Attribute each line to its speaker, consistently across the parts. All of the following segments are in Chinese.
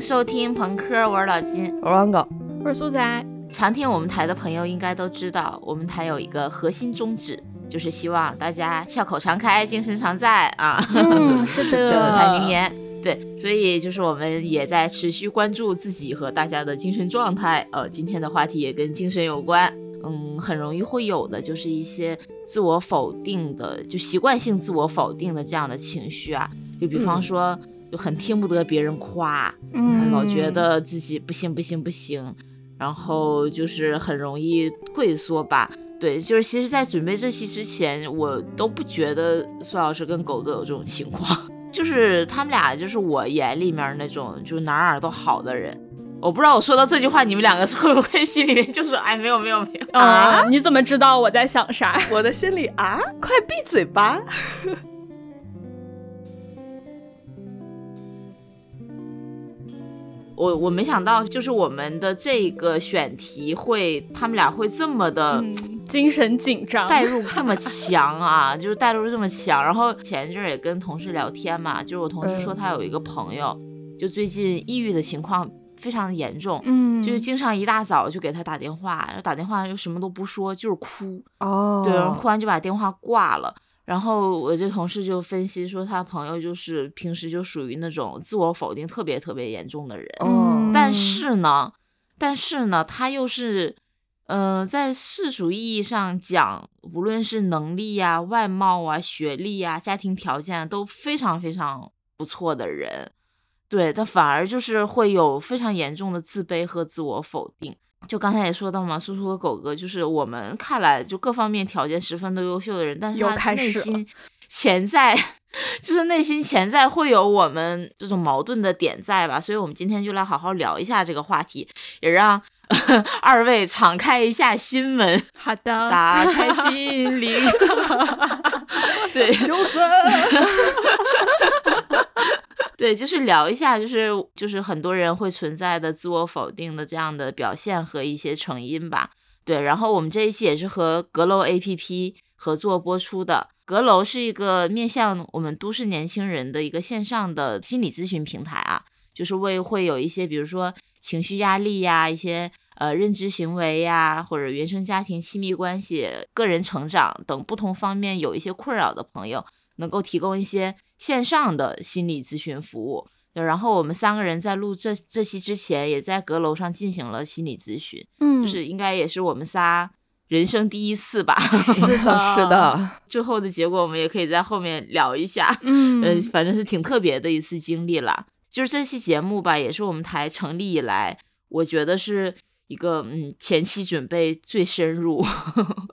Speaker 1: 迎收听朋克，我是老金，
Speaker 2: 我是王狗，
Speaker 3: 我是苏仔。
Speaker 1: 常听我们台的朋友应该都知道，我们台有一个核心宗旨，就是希望大家笑口常开，精神常在啊。
Speaker 3: 嗯，是的，
Speaker 1: 台名言。对，所以就是我们也在持续关注自己和大家的精神状态。呃，今天的话题也跟精神有关。嗯，很容易会有的就是一些自我否定的，就习惯性自我否定的这样的情绪啊。就比方说，就很听不得别人夸，
Speaker 3: 嗯，
Speaker 1: 老觉得自己不行不行不行，然后就是很容易退缩吧。对，就是其实，在准备这期之前，我都不觉得苏老师跟狗哥有这种情况，就是他们俩就是我眼里面那种就是哪哪都好的人。我不知道我说到这句话，你们两个会不会心里面就说，哎，没有没有没有
Speaker 3: 啊？你怎么知道我在想啥？
Speaker 2: 我的心里啊，快闭嘴吧。
Speaker 1: 我我没想到，就是我们的这个选题会，他们俩会这么的
Speaker 3: 精神紧张，
Speaker 1: 代入 这么强啊，就是代入这么强。然后前一阵也跟同事聊天嘛，就是我同事说他有一个朋友，就最近抑郁的情况非常的严重，
Speaker 3: 嗯，
Speaker 1: 就是经常一大早就给他打电话，然后打电话又什么都不说，就是哭，
Speaker 2: 哦，
Speaker 1: 对，然后哭完就把电话挂了。然后我这同事就分析说，他朋友就是平时就属于那种自我否定特别特别严重的人，
Speaker 2: 嗯，
Speaker 1: 但是呢，但是呢，他又是，呃，在世俗意义上讲，无论是能力呀、外貌啊、学历啊、家庭条件都非常非常不错的人，对他反而就是会有非常严重的自卑和自我否定。就刚才也说到嘛，苏苏和狗哥就是我们看来就各方面条件十分的优秀的人，但是他内心 潜在就是内心潜在会有我们这种矛盾的点在吧，所以我们今天就来好好聊一下这个话题，也让 二位敞开一下心门，
Speaker 3: 好的，
Speaker 1: 打开心灵，对，
Speaker 2: 羞涩。
Speaker 1: 对，就是聊一下，就是就是很多人会存在的自我否定的这样的表现和一些成因吧。对，然后我们这一期也是和阁楼 APP 合作播出的。阁楼是一个面向我们都市年轻人的一个线上的心理咨询平台啊，就是为会有一些比如说情绪压力呀、一些呃认知行为呀，或者原生家庭、亲密关系、个人成长等不同方面有一些困扰的朋友，能够提供一些。线上的心理咨询服务，然后我们三个人在录这这期之前，也在阁楼上进行了心理咨询，
Speaker 3: 嗯，
Speaker 1: 就是应该也是我们仨人生第一次吧，
Speaker 3: 是的，
Speaker 2: 是的，
Speaker 1: 最后的结果我们也可以在后面聊一下，
Speaker 3: 嗯，
Speaker 1: 呃，反正是挺特别的一次经历了，就是这期节目吧，也是我们台成立以来，我觉得是一个嗯前期准备最深入，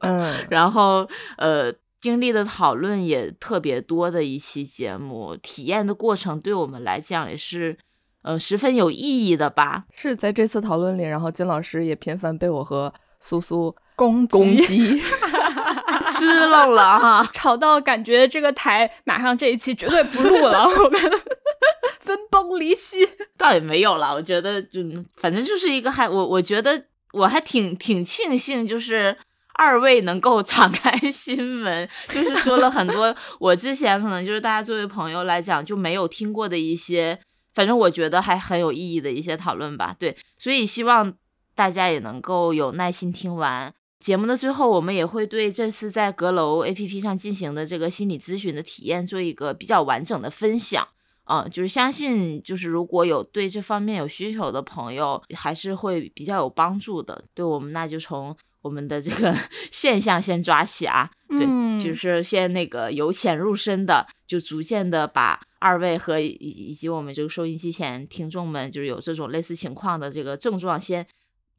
Speaker 2: 嗯，
Speaker 1: 然后呃。经历的讨论也特别多的一期节目，体验的过程对我们来讲也是，呃，十分有意义的吧。
Speaker 2: 是在这次讨论里，然后金老师也频繁被我和苏苏
Speaker 3: 攻
Speaker 2: 攻击，
Speaker 1: 支棱了哈，
Speaker 3: 吵到感觉这个台马上这一期绝对不录了，我们 分崩离析。
Speaker 1: 倒也没有了，我觉得就反正就是一个还我我觉得我还挺挺庆幸，就是。二位能够敞开心门，就是说了很多我之前可能就是大家作为朋友来讲就没有听过的一些，反正我觉得还很有意义的一些讨论吧。对，所以希望大家也能够有耐心听完节目的最后，我们也会对这次在阁楼 APP 上进行的这个心理咨询的体验做一个比较完整的分享。嗯，就是相信就是如果有对这方面有需求的朋友，还是会比较有帮助的。对我们，那就从。我们的这个 现象先抓起啊，对，就是先那个由浅入深的，就逐渐的把二位和以以及我们这个收音机前听众们，就是有这种类似情况的这个症状，先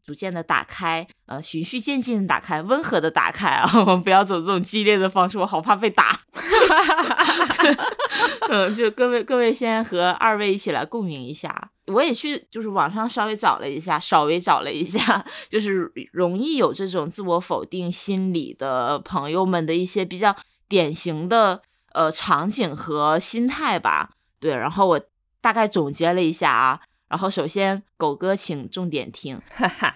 Speaker 1: 逐渐的打开，呃，循序渐进的打开，温和的打开啊，我们不要走这种激烈的方式，我好怕被打。嗯，就各位各位先和二位一起来共鸣一下。我也去就是网上稍微找了一下，稍微找了一下，就是容易有这种自我否定心理的朋友们的一些比较典型的呃场景和心态吧。对，然后我大概总结了一下啊。然后首先，狗哥请重点听，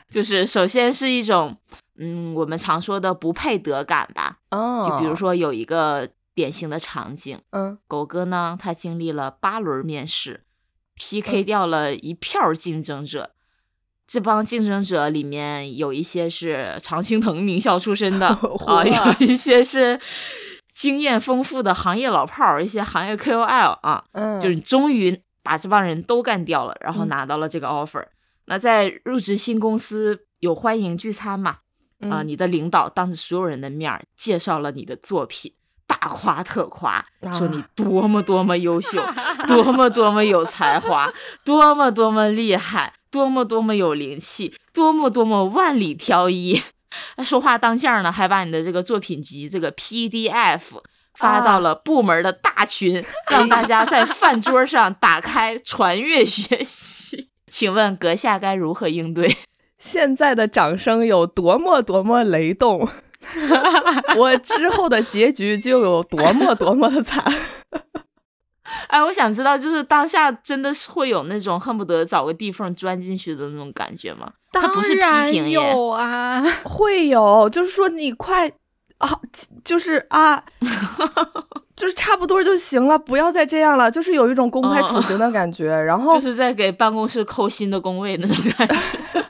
Speaker 1: 就是首先是一种嗯我们常说的不配得感吧。
Speaker 2: 哦，
Speaker 1: 就比如说有一个典型的场景，
Speaker 2: 嗯，
Speaker 1: 狗哥呢他经历了八轮面试。PK 掉了一票竞争者。这帮竞争者里面有一些是常青藤名校出身的 啊，有一些是经验丰富的行业老炮儿，一些行业 KOL 啊，
Speaker 2: 嗯，
Speaker 1: 就是终于把这帮人都干掉了，然后拿到了这个 offer。那在入职新公司有欢迎聚餐嘛？啊，你的领导当着所有人的面介绍了你的作品，大夸特夸，说你多么多么优秀，多么多么有才华，多么多么厉害。多么多么有灵气，多么多么万里挑一，说话当间呢，还把你的这个作品集这个 PDF 发到了部门的大群，让大家在饭桌上打开传阅学习。请问阁下该如何应对？
Speaker 2: 现在的掌声有多么多么雷动，我之后的结局就有多么多么的惨。
Speaker 1: 哎，我想知道，就是当下真的是会有那种恨不得找个地缝钻进去的那种感觉吗？
Speaker 3: 当
Speaker 1: 然
Speaker 3: 有啊，
Speaker 2: 会有，就是说你快啊，就是啊，就是差不多就行了，不要再这样了，就是有一种公开处刑的感觉，然后
Speaker 1: 就是在给办公室扣新的工位那种感觉，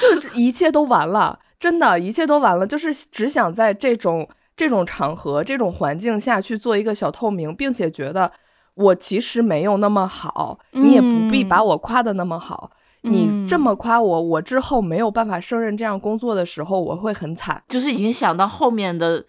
Speaker 2: 就是一切都完了，真的，一切都完了，就是只想在这种。这种场合、这种环境下去做一个小透明，并且觉得我其实没有那么好，你也不必把我夸的那么好。你这么夸我，我之后没有办法胜任这样工作的时候，我会很惨。
Speaker 1: 就是已经想到后面的，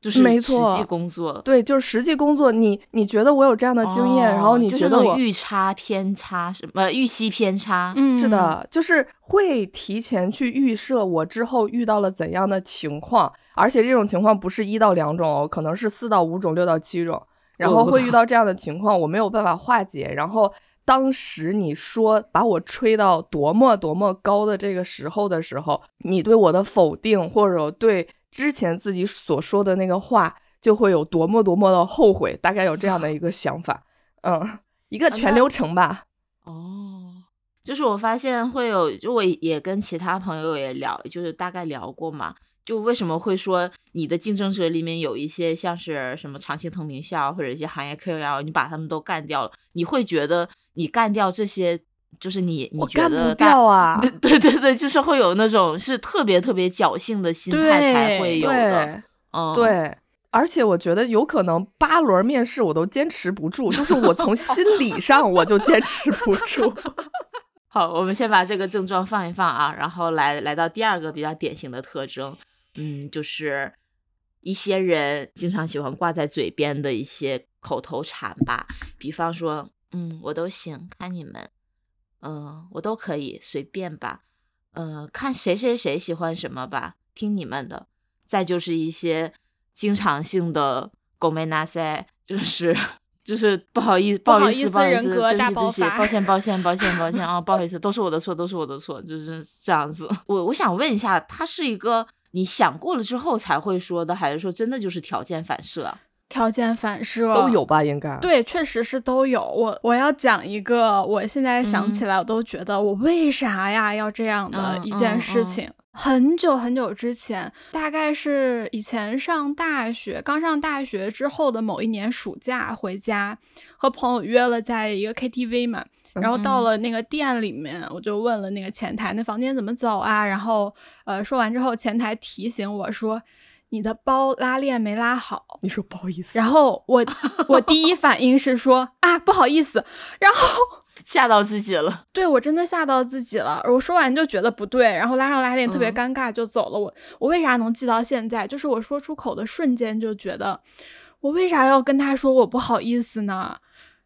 Speaker 1: 就是
Speaker 2: 没错，
Speaker 1: 实际工作
Speaker 2: 对，就是实际工作。你你觉得我有这样的经验，然后你觉得我
Speaker 1: 预差偏差什么预期偏差？
Speaker 2: 嗯，是的，就是会提前去预设我之后遇到了怎样的情况。而且这种情况不是一到两种哦，可能是四到五种、六到七种，然后会遇到这样的情况，我没有办法化解。然后当时你说把我吹到多么多么高的这个时候的时候，你对我的否定或者对之前自己所说的那个话，就会有多么多么的后悔，大概有这样的 一个想法。嗯，一个全流程吧。
Speaker 1: 哦，就是我发现会有，就我也跟其他朋友也聊，就是大概聊过嘛。就为什么会说你的竞争者里面有一些像是什么常青藤名校或者一些行业 KOL，你把他们都干掉了，你会觉得你干掉这些，就是你你觉得
Speaker 2: 掉啊？
Speaker 1: 对对对，就是会有那种是特别特别侥幸的心态才会有的。嗯，
Speaker 2: 对。而且我觉得有可能八轮面试我都坚持不住，就是我从心理上 我就坚持不住。
Speaker 1: 好，我们先把这个症状放一放啊，然后来来到第二个比较典型的特征。嗯，就是一些人经常喜欢挂在嘴边的一些口头禅吧，比方说，嗯，我都行，看你们，嗯，我都可以，随便吧，嗯，看谁谁谁喜欢什么吧，听你们的。再就是一些经常性的狗没拿塞，就是 就是不好意思，不好意思，不好意思，对不起，抱歉，抱歉，抱歉，抱歉 啊，不好意思，都是我的错，都是我的错，就是这样子。我我想问一下，他是一个。你想过了之后才会说的，还是说真的就是条件反射？
Speaker 3: 条件反射
Speaker 2: 都有吧？应该
Speaker 3: 对，确实是都有。我我要讲一个，我现在想起来，我都觉得我为啥呀要这样的一件事情。很久很久之前，大概是以前上大学，刚上大学之后的某一年暑假回家，和朋友约了在一个 KTV 嘛。然后到了那个店里面，我就问了那个前台，那房间怎么走啊？然后，呃，说完之后，前台提醒我说，你的包拉链没拉好。
Speaker 2: 你说不好意思。
Speaker 3: 然后我 我第一反应是说啊不好意思，然后
Speaker 1: 吓到自己了。
Speaker 3: 对我真的吓到自己了。我说完就觉得不对，然后拉上拉链特别尴尬就走了。我我为啥能记到现在？就是我说出口的瞬间就觉得，我为啥要跟他说我不好意思呢？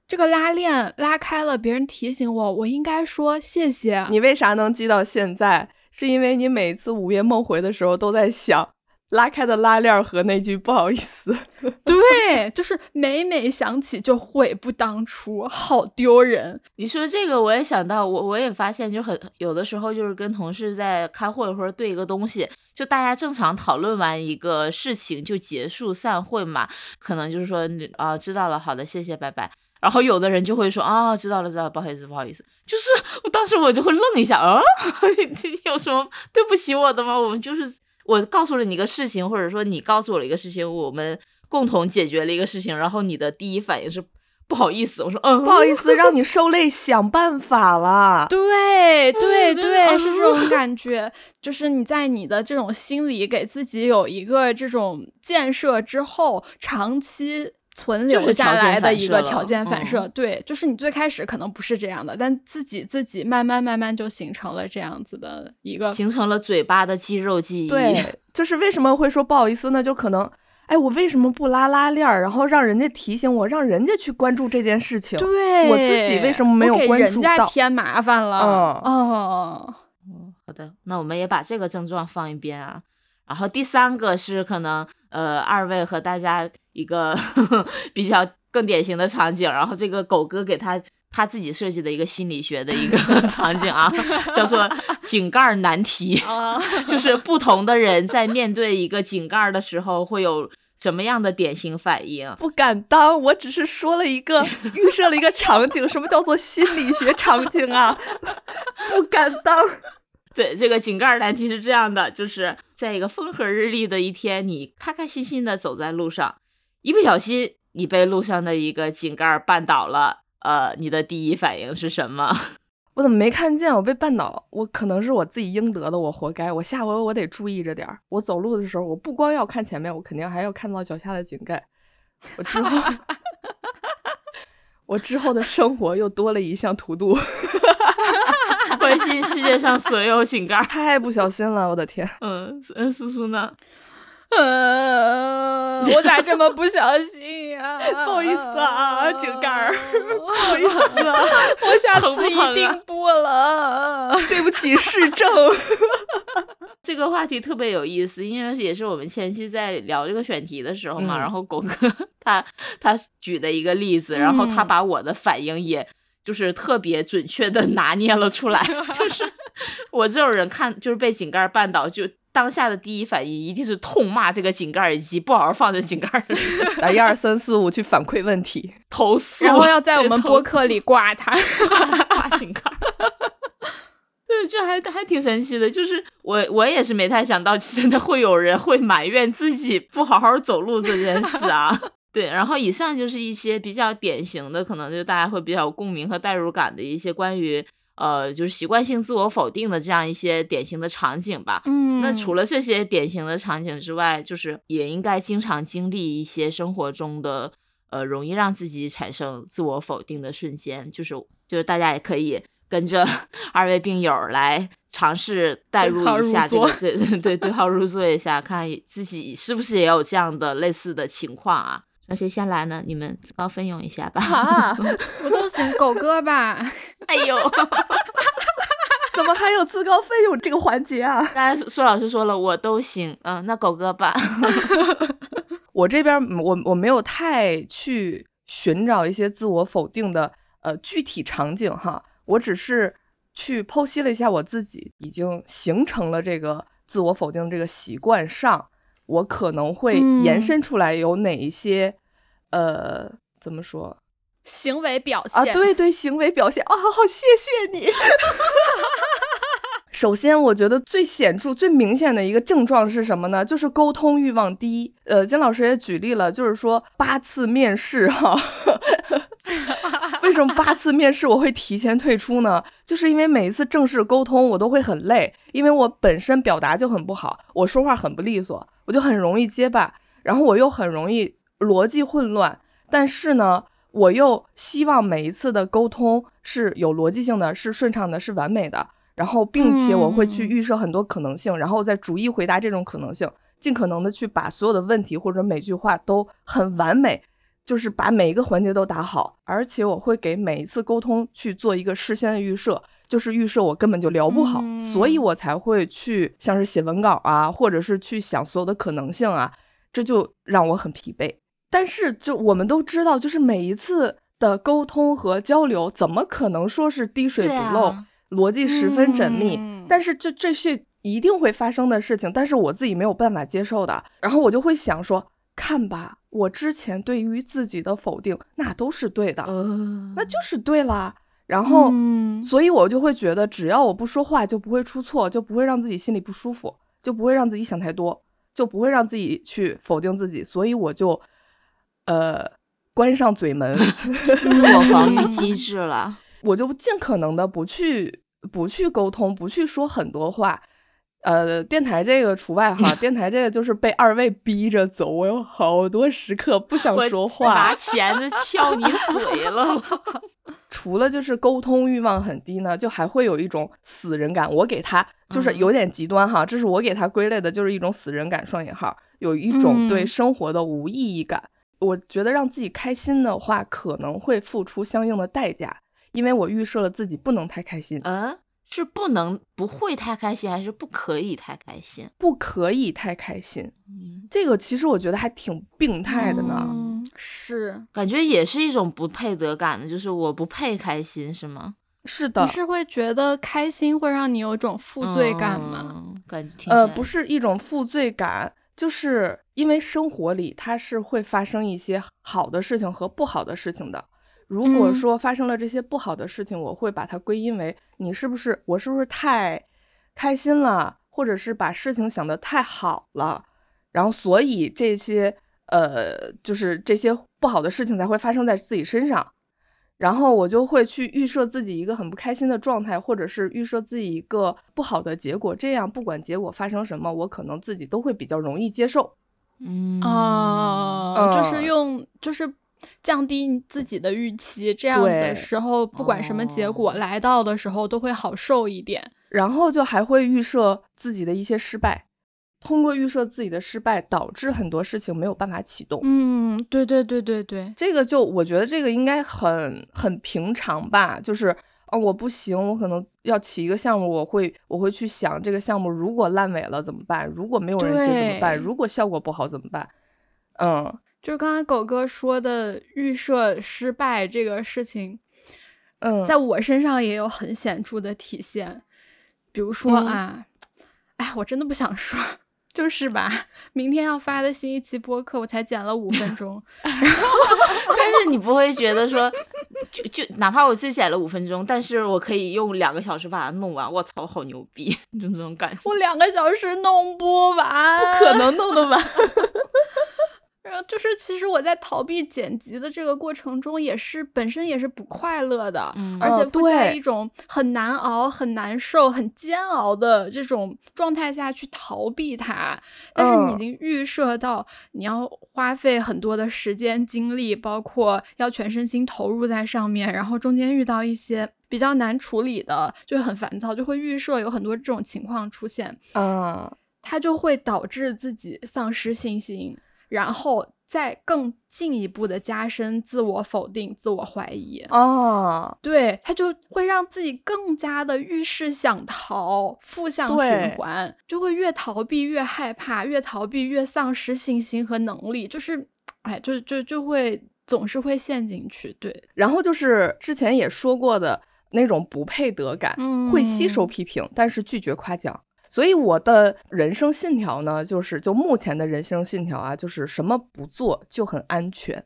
Speaker 3: 这个拉链拉开了，别人提醒我，我应该说谢谢。
Speaker 2: 你为啥能记到现在？是因为你每次午夜梦回的时候都在想拉开的拉链和那句不好意思。
Speaker 3: 对，就是每每想起就悔不当初，好丢人。
Speaker 1: 你说这个，我也想到，我我也发现，就很有的时候就是跟同事在开会或者对一个东西，就大家正常讨论完一个事情就结束散会嘛，可能就是说啊，知道了，好的，谢谢，拜拜。然后有的人就会说啊，知道了知道了，不好意思不好意思，就是我当时我就会愣一下，啊，你你有什么对不起我的吗？我们就是我告诉了你一个事情，或者说你告诉我了一个事情，我们共同解决了一个事情，然后你的第一反应是不好意思，我说嗯，
Speaker 2: 不好意思，让你受累，想办法了。
Speaker 3: 对对
Speaker 1: 对
Speaker 3: 对，是这
Speaker 1: 啊
Speaker 3: 种感觉，就是你在你的这种心里给自己有一个这种建设之后，长期。存留下来的一个条件反
Speaker 1: 嗯
Speaker 3: 射，对，就是你最开始可能不是这样的，但自己自己慢慢慢慢就形成了这样子的一个
Speaker 1: 形成了嘴巴的肌肉记忆。
Speaker 2: 对，就是为什么会说不好意思呢？就可能，哎，我为什么不拉拉链儿，然后让人家提醒我，让人家去关注这件事情？
Speaker 3: 对，
Speaker 2: 我自己为什么没有关注到
Speaker 3: 人家添麻烦了？
Speaker 2: 嗯，
Speaker 1: 好的，那我们也把这个症状放一边啊。然后第三个是可能呃，二位和大家一个 比较更典型的场景，然后这个狗哥给他他自己设计的一个心理学的一个 场景啊，叫做井盖难题，
Speaker 3: 啊，
Speaker 1: 就是不同的人在面对一个井盖的时候会有什么样的典型反应。
Speaker 2: 不敢当，我只是说了一个预设了一个场景，什么叫做心理学场景啊？不敢当。
Speaker 1: 对，这个井盖难题是这样的，就是在一个风和日丽的一天，你开开心心的走在路上，一不小心你被路上的一个井盖绊倒了，呃，你的第一反应是什么？
Speaker 2: 我怎么没看见？我被绊倒，我可能是我自己应得的，我活该。我下回我得注意着点儿。我走路的时候，我不光要看前面，我肯定还要看到脚下的井盖。我之后，我之后的生活又多了一项图度，
Speaker 1: 关心世界上所有井盖。
Speaker 2: 太不小心了，我的天！
Speaker 1: 嗯嗯，苏苏呢？
Speaker 3: 呃，我咋这么不小心呀、
Speaker 2: 不好意思啊井盖儿不好意思啊，
Speaker 3: 我下次一定不了。
Speaker 2: 对不起，市政。
Speaker 1: 这个话题特别有意思，因为也是我们前期在聊这个选题的时候嘛，
Speaker 2: 嗯
Speaker 1: 然后狗哥他他举的一个例子，然后他
Speaker 3: 嗯
Speaker 1: 把我的反应也就是特别准确的 拿捏了出来，就是 我这种人看就是被井盖绊倒，就当下的第一反应一定是痛骂这个井盖以及不好好放在井盖里
Speaker 2: 打一二三四五去反馈问题。
Speaker 1: 投诉，
Speaker 3: 然后要在我们播客里挂它。
Speaker 1: 挂井盖儿。对，这还还挺神奇的，就是我我也是没太想到，真的会有人会埋怨自己不好好走路这件事啊。对，然后以上就是一些比较典型的，可能就大家会比较有共鸣和代入感的一些关于呃，就是习惯性自我否定的这样一些典型的场景吧。
Speaker 3: 嗯
Speaker 1: 那除了这些典型的场景之外，就是也应该经常经历一些生活中的呃容易让自己产生自我否定的瞬间，就是就是大家也可以跟着 二位病友来尝试代入一下这个
Speaker 3: 座
Speaker 1: 这 对对号入座一下，看自己是不是也有这样的类似的情况啊。那谁先来呢？你们自告奋勇一下吧。
Speaker 2: 啊，
Speaker 3: 我都行狗哥吧。
Speaker 1: 哎呦，
Speaker 2: 怎么还有自告奋勇这个环节啊？
Speaker 1: 刚才苏老师说了，我都行。嗯，那狗哥吧。
Speaker 2: 我这边嗯我我没有太去寻找一些自我否定的呃具体场景哈，我只是去剖析了一下我自己已经形成了这个自我否定这个习惯上，我可能会延
Speaker 3: 嗯
Speaker 2: 伸出来有哪一些、呃怎么说
Speaker 3: 行为表现
Speaker 2: 啊？对对，行为表现啊，好谢谢你。首先，我觉得最显著、最明显的一个症状是什么呢？就是沟通欲望低。呃，金老师也举例了，就是说八次面试哈，为什么八次面试我会提前退出呢？就是因为每一次正式沟通我都会很累，因为我本身表达就很不好，我说话很不利索，我就很容易结巴，然后我又很容易逻辑混乱。但是呢，我又希望每一次的沟通是有逻辑性的，是顺畅的，是完美的。然后，并且我会去
Speaker 3: 嗯
Speaker 2: 预设很多可能性，然后再逐一回答这种可能性，尽可能的去把所有的问题或者每句话都很完美，就是把每一个环节都打好。而且我会给每一次沟通去做一个事先的预设，就是预设我根本就聊不好，所以
Speaker 3: 嗯
Speaker 2: 我才会去像是写文稿啊，或者是去想所有的可能性啊，这就让我很疲惫。但是就我们都知道，就是每一次的沟通和交流，怎么可能说是滴水不漏？
Speaker 1: 啊
Speaker 2: 逻辑十分缜密，
Speaker 3: 嗯
Speaker 2: 但是这这是一定会发生的事情，但是我自己没有办法接受的。然后我就会想说，看吧，我之前对于自己的否定，那都是对的，
Speaker 1: 呃
Speaker 2: 那就是对啦。然后，
Speaker 3: 嗯
Speaker 2: 所以我就会觉得，只要我不说话，就不会出错，就不会让自己心里不舒服，就不会让自己想太多，就不会让自己去否定自己。所以我就，呃，关上嘴门，
Speaker 1: 自我防御机制了。
Speaker 2: 我就尽可能的不去不去沟通，不去说很多话。呃，电台这个除外哈，电台这个就是被二位逼着走，我有好多时刻不想说话，
Speaker 1: 拿钳子撬你嘴了。
Speaker 2: 除了就是沟通欲望很低呢，就还会有一种死人感。我给他就是有点极端哈，这是我给他归类的，就是一种死人感双引号，有一种对生活的无意义感。我觉得让自己开心的话，可能会付出相应的代价，因为我预设了自己不能太开心。
Speaker 1: 嗯。是不能不会太开心，还是不可以太开心？
Speaker 2: 不可以太开心。嗯，这个其实我觉得还挺病态的呢。
Speaker 3: 嗯，是，
Speaker 1: 感觉也是一种不配得感的，就是我不配开心，是吗？
Speaker 2: 是的。
Speaker 3: 你是会觉得开心会让你有种负罪感吗？
Speaker 1: 感觉
Speaker 2: 呃，不是一种负罪感，就是因为生活里它是会发生一些好的事情和不好的事情的。如果说发生了这些不好的事情，我会把它归因为你是不是我是不是太开心了，或者是把事情想得太好了，然后所以这些呃就是这些不好的事情才会发生在自己身上，然后我就会去预设自己一个很不开心的状态，或者是预设自己一个不好的结果，这样不管结果发生什么，我可能自己都会比较容易接受。
Speaker 1: 嗯
Speaker 3: 啊，就是用就是。降低自己的预期，这样的时候，不管什么结果来到的时候，都会好受一点。
Speaker 2: 然后就还会预设自己的一些失败，通过预设自己的失败，导致很多事情没有办法启动。
Speaker 3: 嗯，对对对对对，
Speaker 2: 这个就我觉得这个应该很很平常吧。就是哦，我不行，我可能要起一个项目，我会我会去想这个项目如果烂尾了怎么办？如果没有人接怎么办？如果效果不好怎么办？嗯。
Speaker 3: 就是刚才狗哥说的预设失败这个事情，
Speaker 2: 嗯，
Speaker 3: 在我身上也有很显著的体现。比如说啊，哎，我真的不想说，就是吧，明天要发的新一期播客，我才剪了五分钟，但
Speaker 1: 是你不会觉得说，就就哪怕我只剪了五分钟，但是我可以用两个小时把它弄完，我操，好牛逼，就这种感觉。
Speaker 3: 我两个小时弄不完，
Speaker 2: 不可能弄得完。
Speaker 3: 然后就是，其实我在逃避剪辑的这个过程中，也是本身也是不快乐的，而且会在一种很难熬、很难受、很煎熬的这种状态下去逃避它。但是你已经预设到你要花费很多的时间、精力，包括要全身心投入在上面，然后中间遇到一些比较难处理的，就很烦躁，就会预设有很多这种情况出现。
Speaker 2: 嗯，
Speaker 3: 它就会导致自己丧失信心。然后再更进一步的加深自我否定、自我怀疑
Speaker 2: 哦，
Speaker 3: 对，他就会让自己更加的遇事想逃，负向循环，就会越逃避越害怕，越逃避越丧失信心和能力，就是，哎，就就就会总是会陷进去，对。
Speaker 2: 然后就是之前也说过的那种不配得感，会吸收批评，但是拒绝夸奖。所以我的人生信条呢，就是就目前的人生信条啊，就是什么不做就很安全。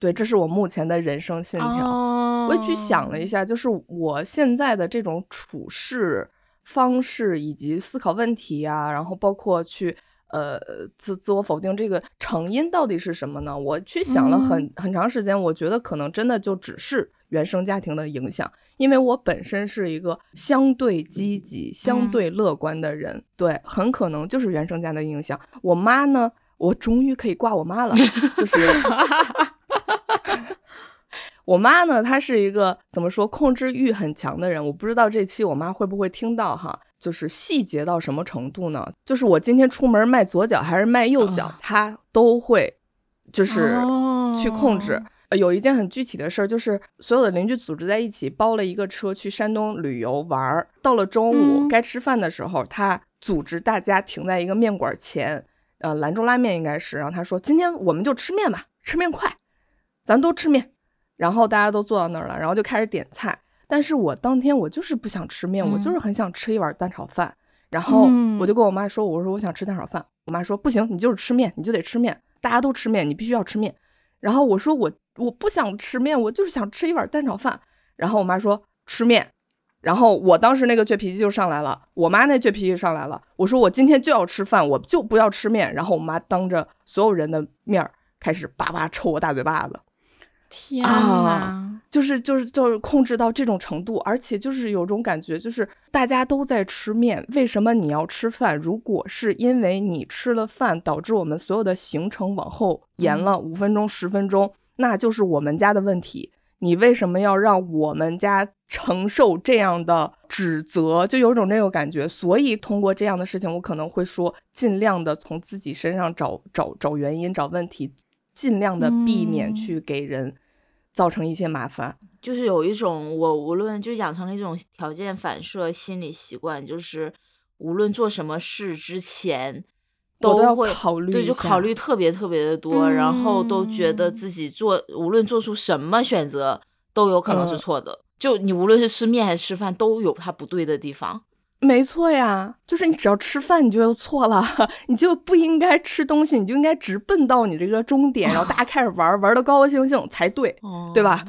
Speaker 2: 对，这是我目前的人生信条。我也去想了一下，就是我现在的这种处事方式以及思考问题啊，然后包括去呃自自我否定这个成因到底是什么呢？我去想了很很长时间，我觉得可能真的就只是。原生家庭的影响，因为我本身是一个相对积极、相对乐观的人，对，很可能就是原生家庭的影响。我妈呢，我终于可以挂我妈了，就是 我妈呢，她是一个怎么说，控制欲很强的人。我不知道这期我妈会不会听到哈，就是细节到什么程度呢？就是我今天出门迈左脚还是迈右脚，她都会就是去控制。呃，有一件很具体的事儿，就是所有的邻居组织在一起包了一个车去山东旅游玩儿。到了中午该吃饭的时候，他组织大家停在一个面馆前，呃，兰州拉面应该是。然后他说：“今天我们就吃面吧，吃面快，咱都吃面。”然后大家都坐到那儿了，然后就开始点菜。但是我当天我就是不想吃面，我就是很想吃一碗蛋炒饭。然后我就跟我妈说：“我说我想吃蛋炒饭。”我妈说：“不行，你就是吃面，你就得吃面，大家都吃面，你必须要吃面。”然后我说：“我。”我不想吃面，我就是想吃一碗蛋炒饭。然后我妈说吃面，然后我当时那个倔脾气就上来了，我妈那倔脾气上来了。我说我今天就要吃饭，我就不要吃面。然后我妈当着所有人的面儿开始叭叭抽我大嘴巴子。
Speaker 3: 天呐，
Speaker 2: 就是就是就是控制到这种程度，而且就是有种感觉，就是大家都在吃面，为什么你要吃饭？如果是因为你吃了饭导致我们所有的行程往后延了五分钟、十分钟，那就是我们家的问题。你为什么要让我们家承受这样的指责？就有种这种感觉。所以通过这样的事情，我可能会说，尽量的从自己身上找找找原因、找问题，尽量的避免去给人造成一些麻烦。
Speaker 1: 就是有一种我无论就养成了一种条件反射心理习惯，就是无论做什么事之前。都会
Speaker 2: 考虑，
Speaker 1: 对，就考虑特别特别的多，然后都觉得自己做无论做出什么选择都有可能是错的。就你无论是吃面还是吃饭，都有它不对的地方。
Speaker 2: 没错呀，就是你只要吃饭，你就错了，你就不应该吃东西，你就应该直奔到你这个终点，然后大家开始玩，玩的高高兴兴才对，对吧？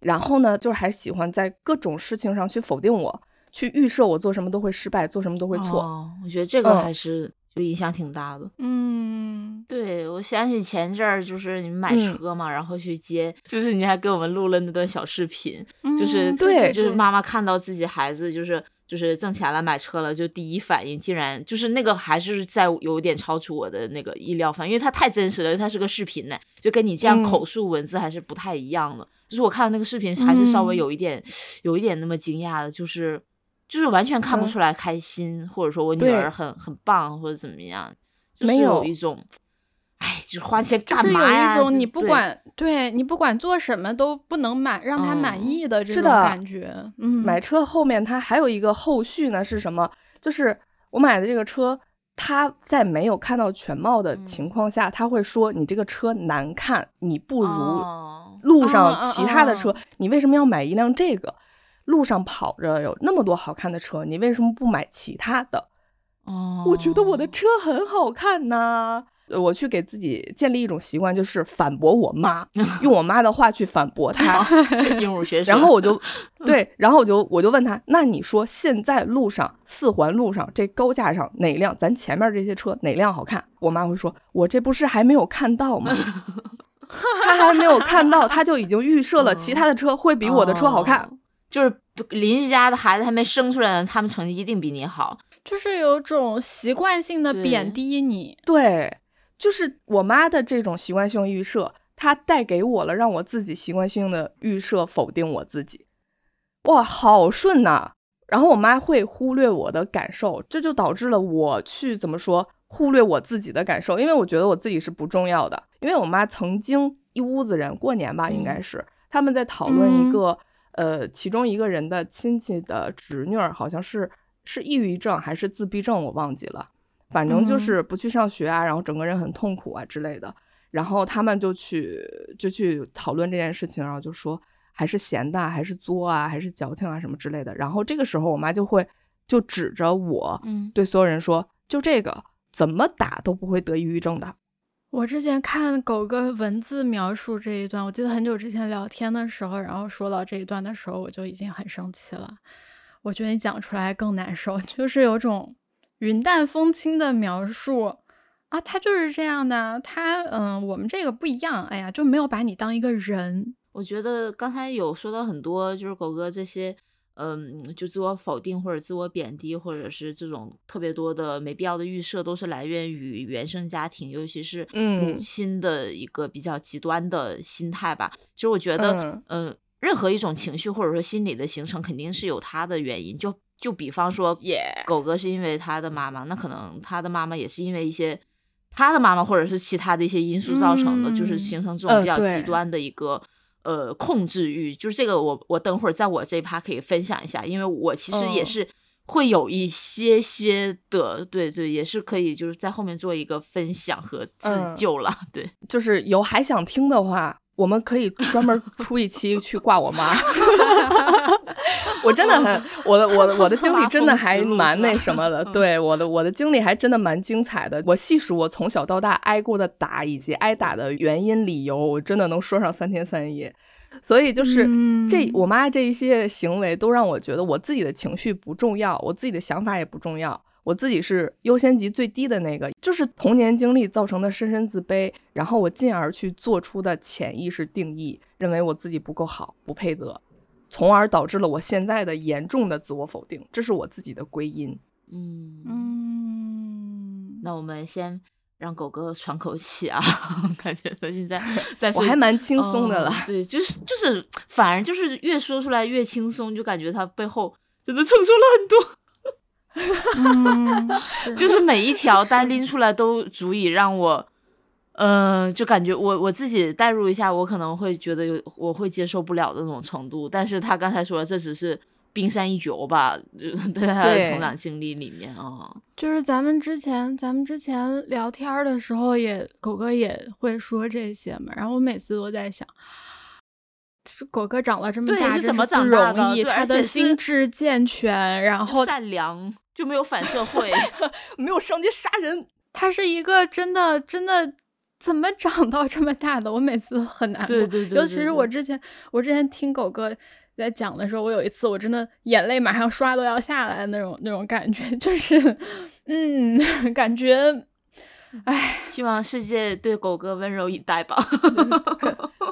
Speaker 2: 然后呢，就是还喜欢在各种事情上去否定我，去预设我做什么都会失败，做什么都会错。
Speaker 1: 我觉得这个还是。就影响挺大的，
Speaker 3: 嗯，
Speaker 1: 对，我想起前阵儿就是你们买车嘛，然后去接，就是你还给我们录了那段小视频，就是
Speaker 2: 对，
Speaker 1: 就是妈妈看到自己孩子就是就是挣钱了买车了，就第一反应竟然就是那个还是在有点超出我的那个意料范，因为它太真实了，它是个视频呢，就跟你这样口述文字还是不太一样的，就是我看到那个视频还是稍微有一点有一点那么惊讶的，就是。就是完全看不出来开心，或者说我女儿很很棒，或者怎么样，就是有一种，哎，就是花钱干嘛
Speaker 3: 呀？有一种你不管对你不管做什么都不能满让他满意的这种感觉。嗯，
Speaker 2: 买车后面它还有一个后续呢，是什么？就是我买的这个车，他在没有看到全貌的情况下，他会说你这个车难看，你不如路上其他的车，你为什么要买一辆这个？路上跑着有那么多好看的车，你为什么不买其他的？
Speaker 1: 哦，
Speaker 2: 我觉得我的车很好看呐。我去给自己建立一种习惯，就是反驳我妈，用我妈的话去反驳她。
Speaker 1: 鹦鹉学
Speaker 2: 然后我就 对，然后我就我就问他，那你说现在路上四环路上这高架上哪辆咱前面这些车哪辆好看？我妈会说，我这不是还没有看到吗？他还没有看到，他就已经预设了其他的车会比我的车好看。
Speaker 1: 就是邻居家的孩子还没生出来呢，他们成绩一定比你好。
Speaker 3: 就是有种习惯性的贬低你。
Speaker 2: 对，就是我妈的这种习惯性预设，她带给我了让我自己习惯性的预设否定我自己。哇，好顺呐！然后我妈会忽略我的感受，这就导致了我去怎么说忽略我自己的感受，因为我觉得我自己是不重要的。因为我妈曾经一屋子人过年吧，应该是他们在讨论一个。呃，其中一个人的亲戚的侄女儿好像是是抑郁症还是自闭症，我忘记了。反正就是不去上学啊，然后整个人很痛苦啊之类的。然后他们就去就去讨论这件事情，然后就说还是闲的，还是作啊，还是矫情啊什么之类的。然后这个时候我妈就会就指着我，对所有人说，就这个怎么打都不会得抑郁症的。
Speaker 3: 我之前看狗哥文字描述这一段，我记得很久之前聊天的时候，然后说到这一段的时候，我就已经很生气了。我觉得你讲出来更难受，就是有种云淡风轻的描述啊，他就是这样的，他嗯，我们这个不一样，哎呀，就没有把你当一个人。
Speaker 1: 我觉得刚才有说到很多，就是狗哥这些。嗯，就自我否定或者自我贬低，或者是这种特别多的没必要的预设，都是来源于原生家庭，尤其是母亲的一个比较极端的心态吧。其实我觉得，嗯，任何一种情绪或者说心理的形成，肯定是有它的原因。就就比方说，狗哥是因为他的妈妈，那可能他的妈妈也是因为一些他的妈妈或者是其他的一些因素造成的，就是形成这种比较极端的一个。呃，控制欲就是这个，我我等会儿在我这一趴可以分享一下，因为我其实也是会有一些些的，对对，也是可以就是在后面做一个分享和自救了，对，
Speaker 2: 就是有还想听的话，我们可以专门出一期去挂我妈。我真的很，我的我的我的经历真的还蛮那 什么的。对，我的我的经历还真的蛮精彩的。我细数我从小到大挨过的打以及挨打的原因理由，我真的能说上三天三夜。所以就是这我妈这一些行为都让我觉得我自己的情绪不重要，我自己的想法也不重要。我自己是优先级最低的那个，就是童年经历造成的深深自卑，然后我进而去做出的潜意识定义，认为我自己不够好，不配得，从而导致了我现在的严重的自我否定，这是我自己的归因。
Speaker 1: 嗯
Speaker 3: 嗯，
Speaker 1: 那我们先让狗哥喘口气啊，感觉他现在 在，
Speaker 2: 我还蛮轻松的了。
Speaker 1: 对，就是就是，反而就是越说出来越轻松，就感觉他背后真的承受了很多。
Speaker 3: 哈哈哈，
Speaker 1: 就是每一条单拎出来都足以让我，嗯，就感觉我我自己代入一下，我可能会觉得有我会接受不了的那种程度。但是他刚才说这只是冰山一角吧，对他的成长经历里面啊，
Speaker 3: 就是咱们之前咱们之前聊天的时候，也狗哥也会说这些嘛。然后我每次都在想。狗哥长了这么大，
Speaker 1: 是怎么长
Speaker 3: 大的？他的心智健全，然后
Speaker 1: 善良，就没有反社会，
Speaker 2: 没有上街杀人。
Speaker 3: 他是一个真的真的怎么长到这么大的？我每次很难过。
Speaker 1: 对对对，
Speaker 3: 尤其是我之前我之前听狗哥在讲的时候，我有一次我真的眼泪马上刷都要下来的那种那种感觉，就是嗯，感觉。唉，
Speaker 1: 希望世界对狗哥温柔以待吧。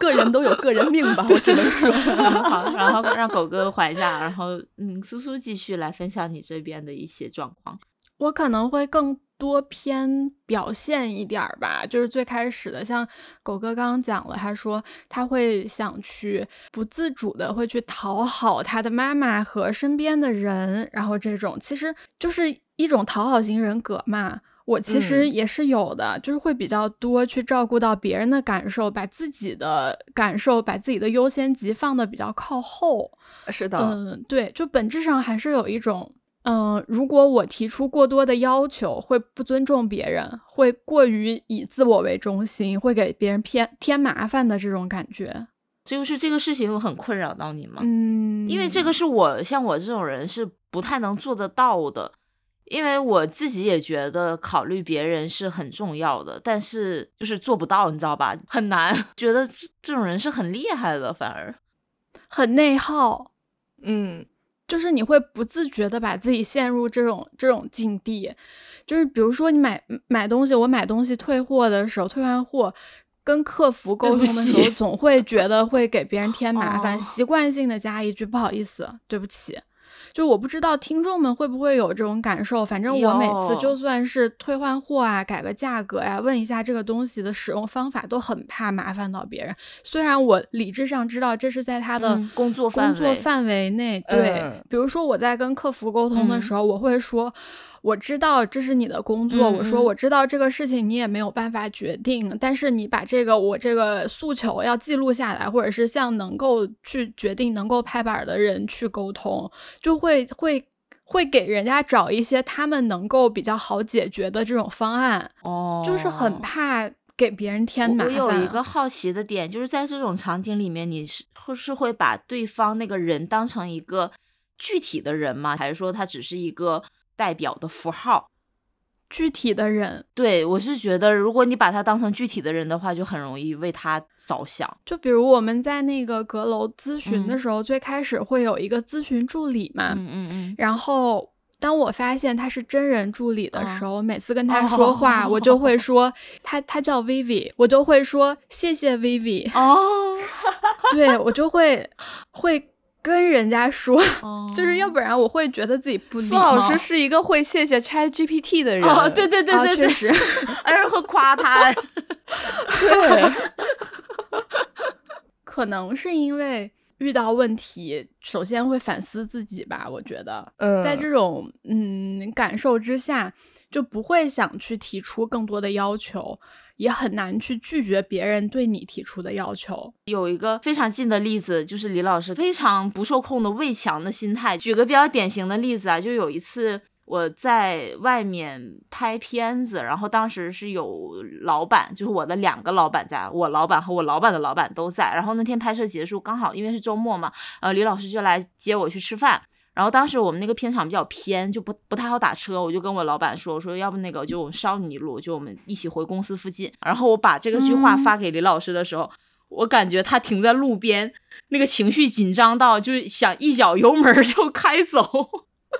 Speaker 2: 个人都有个人命吧，我只能 说。
Speaker 1: 好，然后让狗哥缓一下，然后嗯，苏苏继续来分享你这边的一些状况。
Speaker 3: 我可能会更多偏表现一点儿吧，就是最开始的，像狗哥刚刚讲了，他说他会想去不自主的会去讨好他的妈妈和身边的人，然后这种其实就是一种讨好型人格嘛。我其实也是有的，就是会比较多去照顾到别人的感受，把自己的感受、把自己的优先级放的比较靠后。
Speaker 2: 是的，
Speaker 3: 嗯，对，就本质上还是有一种，嗯，如果我提出过多的要求，会不尊重别人，会过于以自我为中心，会给别人添添麻烦的这种感觉。
Speaker 1: 就是这个事情很困扰到你吗？
Speaker 3: 嗯，
Speaker 1: 因为这个是我像我这种人是不太能做得到的。因为我自己也觉得考虑别人是很重要的，但是就是做不到，你知道吧？很难。觉得这种人是很厉害的，反而
Speaker 3: 很内耗。
Speaker 2: 嗯，
Speaker 3: 就是你会不自觉的把自己陷入这种这种境地。就是比如说你买买东西，我买东西退货的时候，退完货跟客服沟通的时候，总会觉得会给别人添麻烦，习惯性的加一句不好意思，对不起。就我不知道听众们会不会有这种感受，反正我每次就算是退换货啊、改个价格呀、问一下这个东西的使用方法，都很怕麻烦到别人。虽然我理智上知道这是在他的
Speaker 1: 工作
Speaker 3: 工作范围内，对，比如说我在跟客服沟通的时候，我会说。我知道这是你的工作，我说我知道这个事情你也没有办法决定，但是你把这个我这个诉求要记录下来，或者是向能够去决定、能够拍板的人去沟通，就会会会给人家找一些他们能够比较好解决的这种方案。
Speaker 1: 哦，
Speaker 3: 就是很怕给别人添麻烦。
Speaker 1: 我有一个好奇的点，就是在这种场景里面，你是会是会把对方那个人当成一个具体的人吗？还是说他只是一个？代表的符号，
Speaker 3: 具体的人，
Speaker 1: 对我是觉得，如果你把他当成具体的人的话，就很容易为他着想。
Speaker 3: 就比如我们在那个阁楼咨询的时候，最开始会有一个咨询助理嘛，
Speaker 1: 嗯嗯嗯。
Speaker 3: 然后当我发现他是真人助理的时候，每次跟他说话，我就会 说他他叫 Vivi，我就会说谢谢 Vivi。
Speaker 1: 哦，
Speaker 3: 对我就会会。跟人家说，就是要不然我会觉得自己不礼
Speaker 2: 貌。苏老师是一个会谢谢 Chat GPT 的人，
Speaker 1: 对对对对
Speaker 3: 对，确实，
Speaker 1: 而且会夸他。
Speaker 2: 对，
Speaker 3: 可能是因为遇到问题，首先会反思自己吧。我觉得，在这种嗯感受之下，就不会想去提出更多的要求。也很难去拒绝别人对你提出的要求。
Speaker 1: 有一个非常近的例子，就是李老师非常不受控的畏强的心态。举个比较典型的例子啊，就有一次我在外面拍片子，然后当时是有老板，就是我的两个老板在，我老板和我老板的老板都在。然后那天拍摄结束，刚好因为是周末嘛，呃，李老师就来接我去吃饭。然后当时我们那个片场比较偏，就不不太好打车，我就跟我老板说，我说要不那个就我们捎你一路，就我们一起回公司附近。然后我把这个句话发给李老师的时候，我感觉他停在路边，那个情绪紧张到就是想一脚油门 就开走。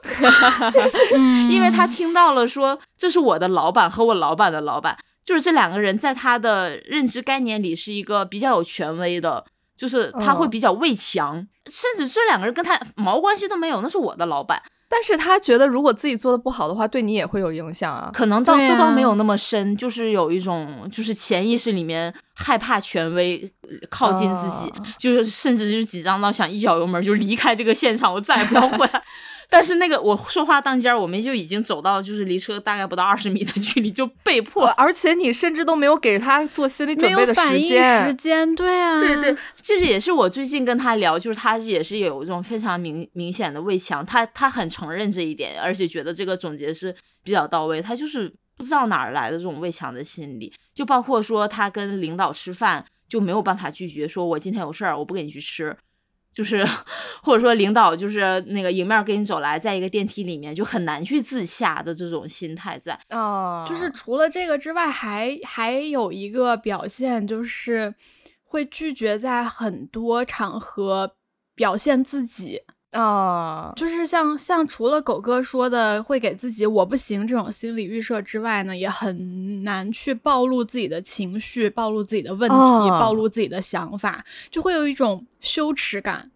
Speaker 1: 就是 因为他听到了说这是我的老板和我老板的老板，就是这两个人在他的认知概念里是一个比较有权威的，就是他会比较畏强，甚至这两个人跟他毛关系都没有，那是我的老板，
Speaker 2: 但是他觉得如果自己做的不好的话，对你也会有影响啊。
Speaker 1: 可能倒都倒没有那么深，就是有一种就是潜意识里面害怕权威靠近自己，就是甚至就是紧张到想一脚油门就离开这个现场，我再也不要回来。但是那个我说话当间儿，我们就已经走到就是离车大概不到二十米的距离，就被迫，
Speaker 2: 而且你甚至都没有给他做心理准备的
Speaker 3: 时间，时间对啊，
Speaker 1: 对对，这是也是我最近跟他聊，就是他也是有一种非常明明显的畏强，他他很承认这一点，而且觉得这个总结是比较到位，他就是不知道哪儿来的这种畏强的心理，就包括说他跟领导吃饭就没有办法拒绝，说我今天有事儿，我不跟你去吃。就是，或者说领导就是那个迎面跟你走来，在一个电梯里面就很难去自洽的这种心态在
Speaker 2: 哦。
Speaker 3: 就是除了这个之外，还还有一个表现，就是会拒绝在很多场合表现自己。
Speaker 2: 啊，
Speaker 3: 就是像像除了狗哥说的会给自己我不行这种心理预设之外呢，也很难去暴露自己的情绪，暴露自己的问题，暴露自己的想法，就会有一种羞耻感。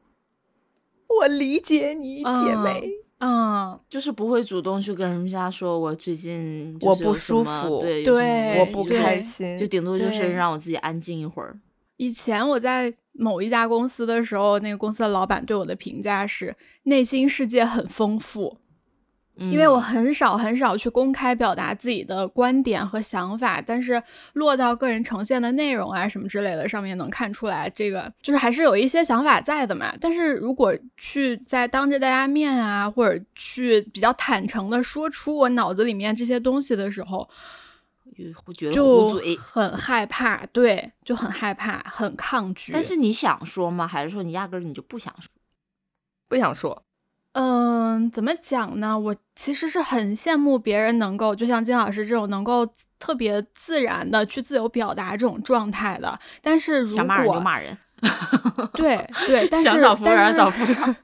Speaker 2: 我理解你，姐妹，
Speaker 3: 嗯，
Speaker 1: 就是不会主动去跟人家说我最近
Speaker 2: 我不舒服，
Speaker 1: 对
Speaker 3: 对，
Speaker 2: 我不开心，
Speaker 1: 就顶多就是让我自己安静一会儿。
Speaker 3: 以前我在某一家公司的时候，那个公司的老板对我的评价是内心世界很丰富，因为我很少很少去公开表达自己的观点和想法，但是落到个人呈现的内容啊什么之类的上面能看出来，这个就是还是有一些想法在的嘛。但是如果去在当着大家面啊，或者去比较坦诚的说出我脑子里面这些东西的时候。
Speaker 1: 就会觉得
Speaker 3: 很害怕，对，就很害怕，很抗拒。
Speaker 1: 但是你想说吗？还是说你压根儿你就不想说？
Speaker 2: 不想说。
Speaker 3: 嗯，怎么讲呢？我其实是很羡慕别人能够，就像金老师这种能够特别自然的去自由表达这种状态的。但是如果
Speaker 1: 想骂人就骂人，
Speaker 3: 对对，但是
Speaker 1: 想找服务员找服务员。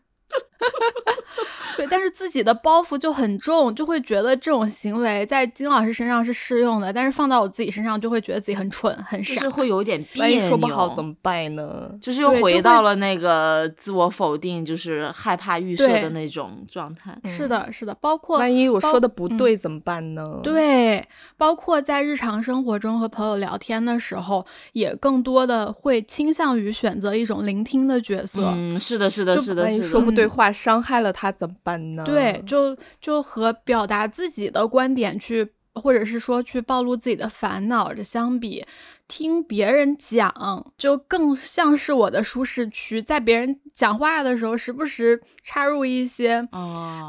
Speaker 3: 对，但是自己的包袱就很重，就会觉得这种行为在金老师身上是适用的，但是放到我自己身上就会觉得自己很蠢、很傻，
Speaker 1: 是会有点别扭。
Speaker 2: 说不好怎么办呢？
Speaker 1: 就是又回到了那个自我否定，就是害怕预设的那种状态。
Speaker 3: 是的，是的，包括
Speaker 2: 万一我说的不对怎么办呢？
Speaker 3: 对，包括在日常生活中和朋友聊天的时候，也更多的会倾向于选择一种聆听的角色。
Speaker 1: 嗯，是的，是的，是的。
Speaker 2: 是的说不对话，伤害了他怎么办呢？
Speaker 3: 对，就就和表达自己的观点去，或者是说去暴露自己的烦恼的相比，听别人讲就更像是我的舒适区。在别人讲话的时候，时不时插入一些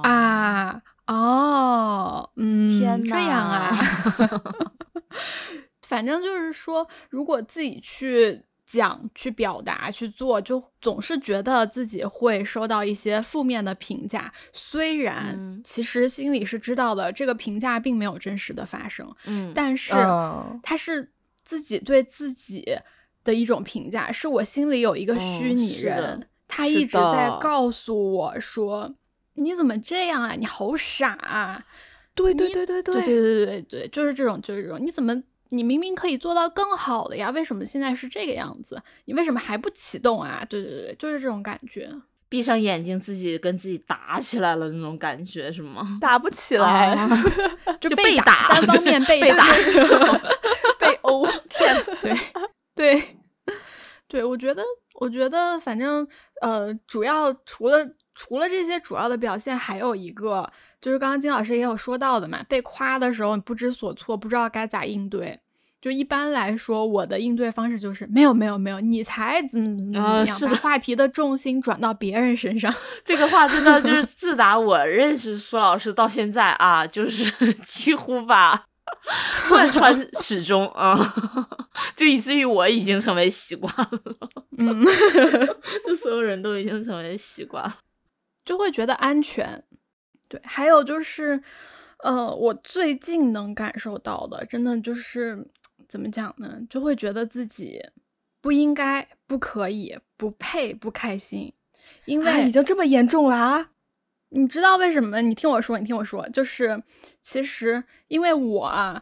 Speaker 3: 啊哦，嗯，
Speaker 1: 天
Speaker 3: 这样啊，反正就是说，如果自己去。讲去表达去做，就总是觉得自己会收到一些负面的评价。虽然其实心里是知道的，这个评价并没有真实的发生，
Speaker 1: 嗯，
Speaker 3: 但是他是自己对自己的一种评价，是我心里有一个虚拟人，他一直在告诉我说：“你怎么这样啊？你好傻啊！”
Speaker 2: 对对对
Speaker 3: 对
Speaker 2: 对对
Speaker 3: 对对对对，就是这种就是这种，你怎么？你明明可以做到更好的呀，为什么现在是这个样子？你为什么还不启动啊？对对对，就是这种感觉。
Speaker 1: 闭上眼睛，自己跟自己打起来了那种感觉是吗？
Speaker 2: 打不起来，
Speaker 3: 就
Speaker 1: 被
Speaker 3: 打，单方面被
Speaker 1: 打，
Speaker 2: 被殴。天，
Speaker 3: 对对对，我觉得，我觉得，反正呃，主要除了除了这些主要的表现，还有一个。就是刚刚金老师也有说到的嘛，被夸的时候你不知所措，不知道该咋应对。就一般来说，我的应对方式就是没有没有没有，你才怎么怎么怎么样，把话题的重心转到别人身上。
Speaker 1: 这个话真的就是自打我认识苏老师到现在啊，就是 几乎吧贯穿始终啊，就以至于我已经成为习惯了。嗯，就所有人都已经成为习惯了，
Speaker 3: 就会觉得安全。对，还有就是，呃，我最近能感受到的，真的就是。怎么讲呢？就会觉得自己不应该、不可以、不配、不开心，因为
Speaker 2: 已经这么严重了啊！
Speaker 3: 你知道为什么？你听我说，你听我说，就是其实因为我啊，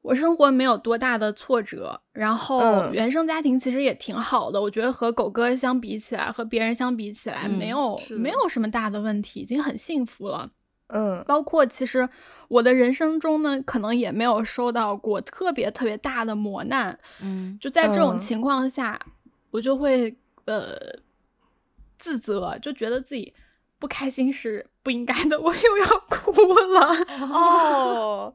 Speaker 3: 我生活没有多大的挫折，然后原生家庭其实也挺好的。我觉得和狗哥相比起来，和别人相比起来，没有没有什么大的问题，已经很幸福了。
Speaker 2: 嗯，
Speaker 3: 包括其实我的人生中呢，可能也没有受到过特别特别大的磨难。
Speaker 1: 嗯，
Speaker 3: 就在这种情况下，我就会呃自责，就觉得自己不开心是不应该的。我又要哭了。
Speaker 2: 哦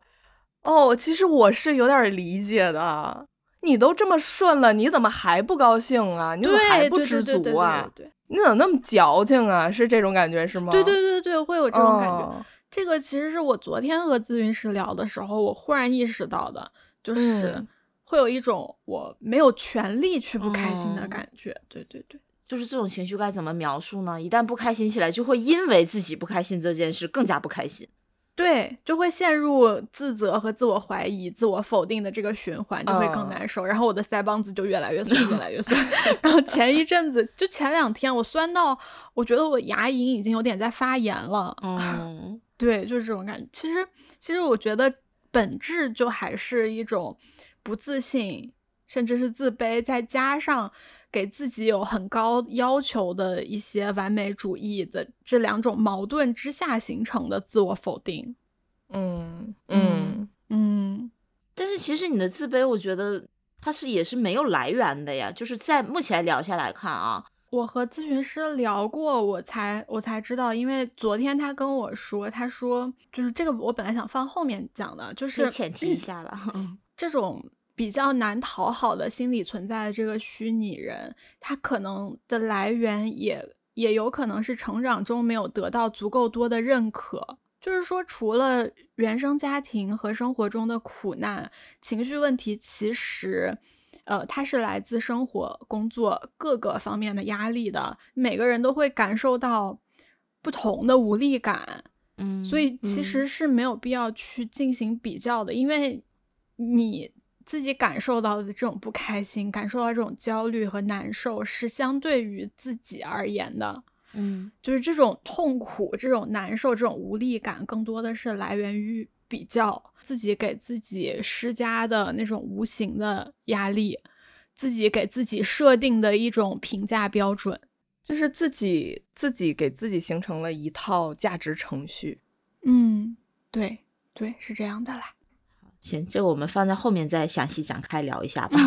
Speaker 2: 哦，其实我是有点理解的。你都这么顺了，你怎么还不高兴啊？你怎么还不知足
Speaker 3: 啊？对。
Speaker 2: 你怎么那么矫情啊？是这种感觉是吗？
Speaker 3: 对对对对，会有这种感觉。这个其实是我昨天和咨询师聊的时候，我忽然意识到的，就是会有一种我没有权利去不开心的感觉。对对对，
Speaker 1: 就是这种情绪该怎么描述呢？一旦不开心起来，就会因为自己不开心这件事更加不开心。
Speaker 3: 对，就会陷入自责和自我怀疑、自我否定的这个循环，就会更难受。然后我的腮帮子就越来越酸，越来越酸。然后前一阵子，就前两天，我酸到我觉得我牙龈已经有点在发炎了。
Speaker 1: 嗯，
Speaker 3: 对，就是这种感觉。其实，其实我觉得本质就还是一种不自信，甚至是自卑，再加上。给自己有很高要求的一些完美主义的这两种矛盾之下形成的自我否定，
Speaker 2: 嗯嗯
Speaker 3: 嗯，
Speaker 1: 但是其实你的自卑，我觉得它是也是没有来源的呀。就是在目前聊下来看啊，
Speaker 3: 我和咨询师聊过，我才我才知道，因为昨天他跟我说，他说就是这个，我本来想放后面讲的，就是
Speaker 1: 前提一下了，
Speaker 3: 这种。比较难讨好的心理存在的这个虚拟人，他可能的来源也也有可能是成长中没有得到足够多的认可。就是说，除了原生家庭和生活中的苦难、情绪问题，其实，呃，它是来自生活、工作各个方面的压力的。每个人都会感受到不同的无力感，
Speaker 1: 嗯，
Speaker 3: 所以其实是没有必要去进行比较的，因为你。自己感受到的这种不开心，感受到这种焦虑和难受，是相对于自己而言的。
Speaker 1: 嗯，
Speaker 3: 就是这种痛苦、这种难受、这种无力感，更多的是来源于比较自己给自己施加的那种无形的压力，自己给自己设定的一种评价标准，
Speaker 2: 就是自己自己给自己形成了一套价值程序。
Speaker 3: 嗯，对对，是这样的啦。
Speaker 1: 行，这个我们放在后面再详细展开聊一下吧。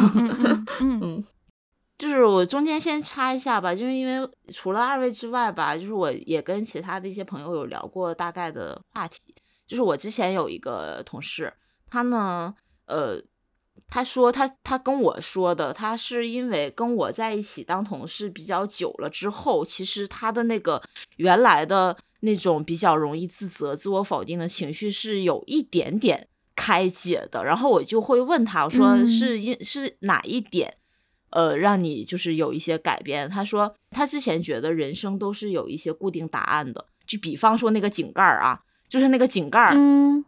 Speaker 3: 嗯 嗯，
Speaker 1: 就是我中间先插一下吧，就是因为除了二位之外吧，就是我也跟其他的一些朋友有聊过大概的话题。就是我之前有一个同事，他呢，呃，他说他他跟我说的，他是因为跟我在一起当同事比较久了之后，其实他的那个原来的那种比较容易自责、自我否定的情绪是有一点点。开解的，然后我就会问他，我说是因是哪一点，呃，让你就是有一些改变？他说他之前觉得人生都是有一些固定答案的，就比方说那个井盖儿啊，就是那个井盖儿，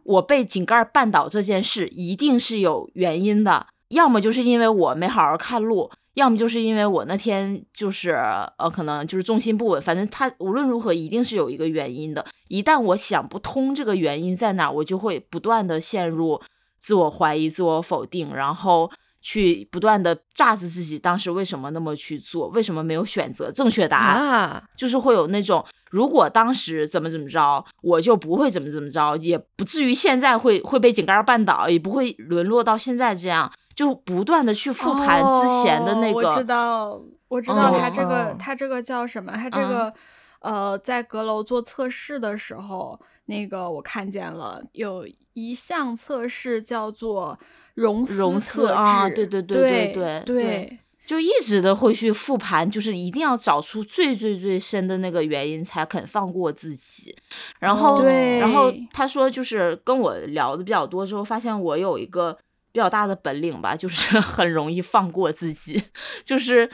Speaker 1: 我被井盖绊倒这件事一定是有原因的，要么就是因为我没好好看路。要么就是因为我那天就是呃，可能就是重心不稳，反正他无论如何一定是有一个原因的。一旦我想不通这个原因在哪，我就会不断的陷入自我怀疑、自我否定，然后去不断的榨自自己当时为什么那么去做，为什么没有选择正确答案，就是会有那种如果当时怎么怎么着，我就不会怎么怎么着，也不至于现在会会被井盖绊倒，也不会沦落到现在这样。就不断的去复盘之前的那个，
Speaker 3: 我知道，我知道他这个，他这个叫什么？他这个，呃，在阁楼做测试的时候，那个我看见了有一项测试叫做
Speaker 1: 荣
Speaker 3: 思
Speaker 1: 测啊，
Speaker 3: 对
Speaker 1: 对
Speaker 3: 对
Speaker 1: 对
Speaker 3: 对，
Speaker 1: 就一直的会去复盘，就是一定要找出最最最深的那个原因，才肯放过自己。然后，然后他说，就是跟我聊的比较多之后，发现我有一个比较大的本领吧，就是 很容易放过自己，就是。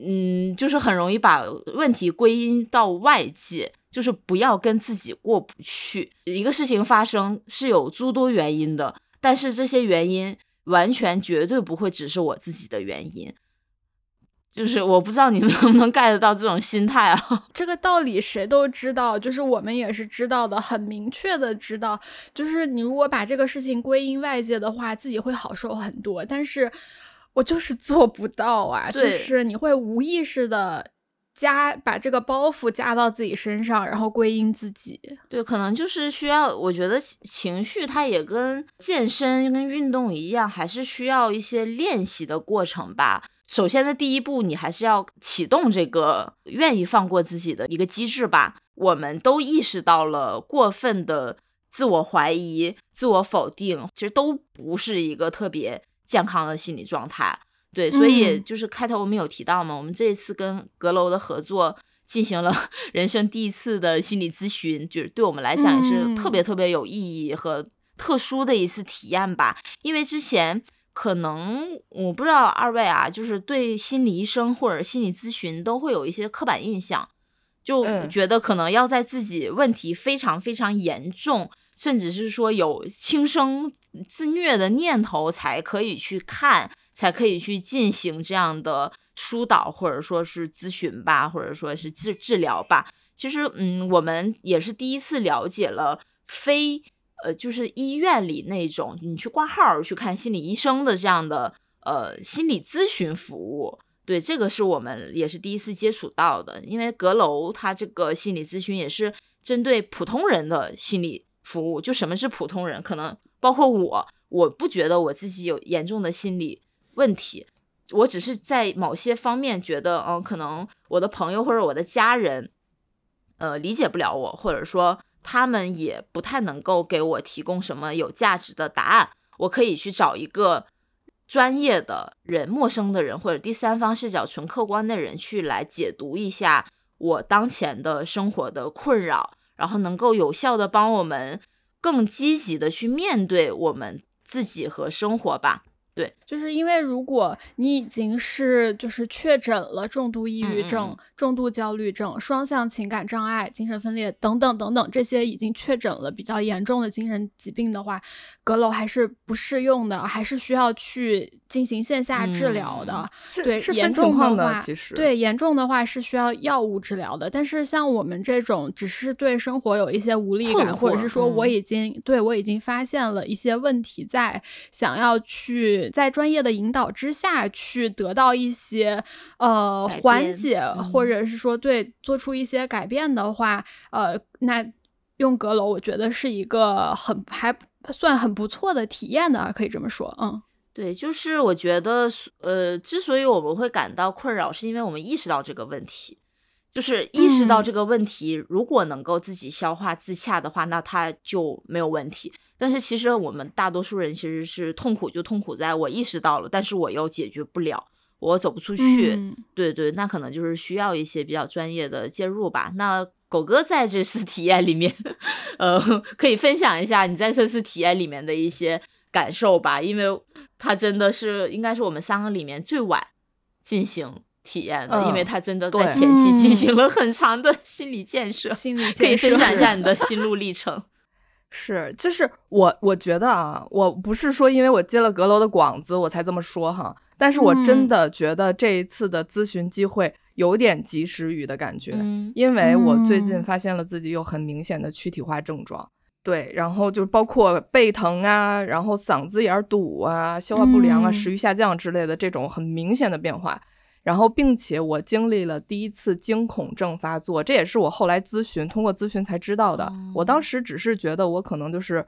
Speaker 1: 嗯，就是很容易把问题归因到外界，就是不要跟自己过不去。一个事情发生是有诸多原因的，但是这些原因完全绝对不会只是我自己的原因。就是我不知道你们 能不能 get 到这种心态啊？
Speaker 3: 这个道理谁都知道，就是我们也是知道的，很明确的知道，就是你如果把这个事情归因外界的话，自己会好受很多。但是。我就是做不到啊！就是你会无意识的加把这个包袱加到自己身上，然后归因自己。
Speaker 1: 对，可能就是需要。我觉得情绪它也跟健身跟运动一样，还是需要一些练习的过程吧。首先的第一步，你还是要启动这个愿意放过自己的一个机制吧。我们都意识到了，过分的自我怀疑、自我否定，其实都不是一个特别。健康的心理状态，对，所以就是开头我们有提到嘛，我们这一次跟阁楼的合作进行了 人生第一次的心理咨询，就是对我们来讲也是特别特别有意义和特殊的一次体验吧。因为之前可能我不知道二位啊，就是对心理医生或者心理咨询都会有一些刻板印象，就觉得可能要在自己问题非常非常严重。甚至是说有轻生自虐的念头，才可以去看，才可以去进行这样的疏导，或者说是咨询吧，或者说是治治疗吧。其实，嗯，我们也是第一次了解了非呃，就是医院里那种你去挂号去看心理医生的这样的呃心理咨询服务。对，这个是我们也是第一次接触到的，因为阁楼它这个心理咨询也是针对普通人的心理。服务就什么是普通人？可能包括我，我不觉得我自己有严重的心理问题，我只是在某些方面觉得，嗯，可能我的朋友或者我的家人，呃，理解不了我，或者说他们也不太能够给我提供什么有价值的答案。我可以去找一个专业的人、陌生的人或者第三方视角、纯客观的人去来解读一下我当前的生活的困扰。然后能够有效的帮我们更积极的去面对我们自己和生活吧。对，
Speaker 3: 就是因为如果你已经是就是确诊了重度抑郁症、重度焦虑症、双向情感障碍、精神分裂等等等等这些已经确诊了比较严重的精神疾病的话，阁楼还是不适用的，还是需要去进行线下治疗的。对，严重
Speaker 2: 的
Speaker 3: 话，对严重的话是需要药物治疗的。但是像我们这种只是对生活有一些无力感，或者是说我已经对我已经发现了一些问题在，想要去。在专业的引导之下去得到一些呃缓解，或者是说对做出一些改变的话，呃，那用阁楼我觉得是一个很还算很不错的体验的，可以这么说，嗯，
Speaker 1: 对，就是我觉得呃，之所以我们会感到困扰，是因为我们意识到这个问题。就是意识到这个问题，如果能够自己消化自洽的话，那他就没有问题。但是其实我们大多数人其实是痛苦，就痛苦在我意识到了，但是我又解决不了，我走不出去。对对，那可能就是需要一些比较专业的介入吧。那狗哥在这次体验里面，呃，可以分享一下你在这次体验里面的一些感受吧，因为他真的是应该是我们三个里面最晚进行。体验的，因为他真的在前期进行了很长的心理建设，
Speaker 3: 心理
Speaker 1: 可以分享一下你的心路历程。
Speaker 2: 是，就是我我觉得啊，我不是说因为我接了阁楼的广子我才这么说哈，但是我真的觉得这一次的咨询机会有点及时雨的感觉，因为我最近发现了自己有很明显的躯体化症状，对，然后就包括背疼啊，然后嗓子眼堵啊，消化不良啊，食欲下降之类的这种很明显的变化。然后，并且我经历了第一次惊恐症发作，这也是我后来咨询通过咨询才知道的。我当时只是觉得我可能就是